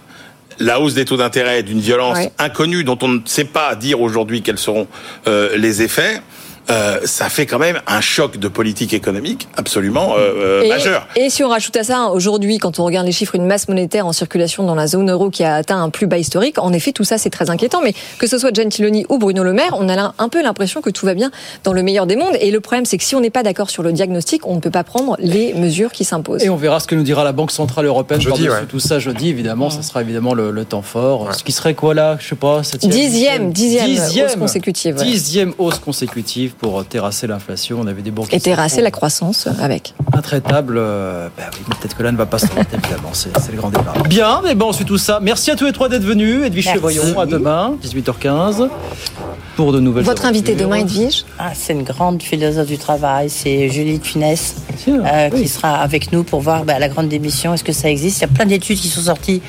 la hausse des taux d'intérêt d'une violence Ouais. inconnue dont on ne sait pas dire aujourd'hui quels seront euh, les effets. Euh, ça fait quand même un choc de politique économique absolument euh, euh, Et, majeur. et si on rajoute à ça, aujourd'hui, quand on regarde les chiffres, une masse monétaire en circulation dans la zone euro qui a atteint un plus bas historique, en effet, tout ça, c'est très inquiétant. Mais que ce soit Gentiloni ou Bruno Le Maire, on a un peu l'impression que tout va bien dans le meilleur des mondes. Et le problème, c'est que si on n'est pas d'accord sur le diagnostic, on ne peut pas prendre les mesures qui s'imposent. Et on verra ce que nous dira la Banque Centrale Européenne Jeudi, par-dessus ouais. tout ça jeudi, évidemment. Ça sera évidemment le, le temps fort. Ce qui serait quoi là? Je sais pas. septième, Dixième, dixième, dixième hausse consécutive. ouais. Dixième hausse consécutive pour terrasser l'inflation. On avait des banques Et terrasser la croissance avec. intraitables. euh, bah oui, mais peut-être que là ne va pas s'arrêter, évidemment. C'est c'est le grand débat. Bien, mais bon, c'est tout ça. Merci à tous les trois d'être venus. Edwige. Chevrillon, à demain, 18h15, pour de nouvelles Votre invité demain, Edwige? Ah, c'est une grande philosophe du travail, c'est Julie de Funès, euh, oui. qui sera avec nous pour voir bah, la grande démission, est-ce que ça existe? Il y a plein d'études qui sont sorties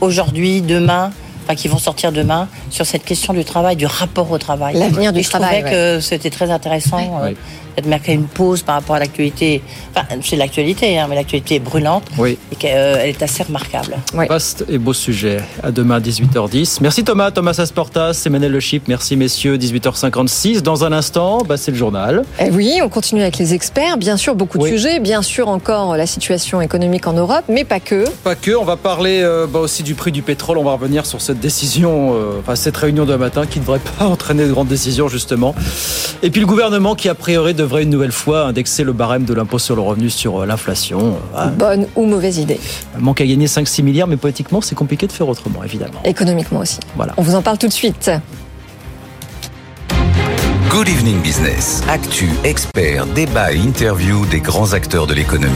aujourd'hui, demain, enfin qui vont sortir demain, sur cette question du travail, du rapport au travail. L'avenir du Et je travail, trouvais que c'était très intéressant euh, Ouais. De marquer une pause par rapport à l'actualité. Enfin, c'est l'actualité, hein, mais l'actualité est brûlante Oui. et qu'elle est assez remarquable. Vaste et beau sujet. À demain, 18h10. Merci Thomas, Thomas Asportas, Emmanuel Le Chip. Merci messieurs, 18h56. Dans un instant, bah, c'est le journal. Eh oui, on continue avec les experts. Bien sûr, beaucoup de Oui. sujets. Bien sûr, encore la situation économique en Europe, mais pas que. Pas que, on va parler euh, bah, aussi du prix du pétrole. On va revenir sur cette décision, euh, enfin cette réunion de matin qui ne devrait pas entraîner de grandes décisions justement. Et puis le gouvernement qui a priori devrait une nouvelle fois indexer le barème de l'impôt sur le revenu sur euh, l'inflation. Euh, Bonne ou mauvaise idée. manque à gagner 5-6 milliards, mais politiquement c'est compliqué de faire autrement évidemment. Économiquement aussi. Voilà. On vous en parle tout de suite. Good Evening Business. Actu, experts, débat et interview des grands acteurs de l'économie.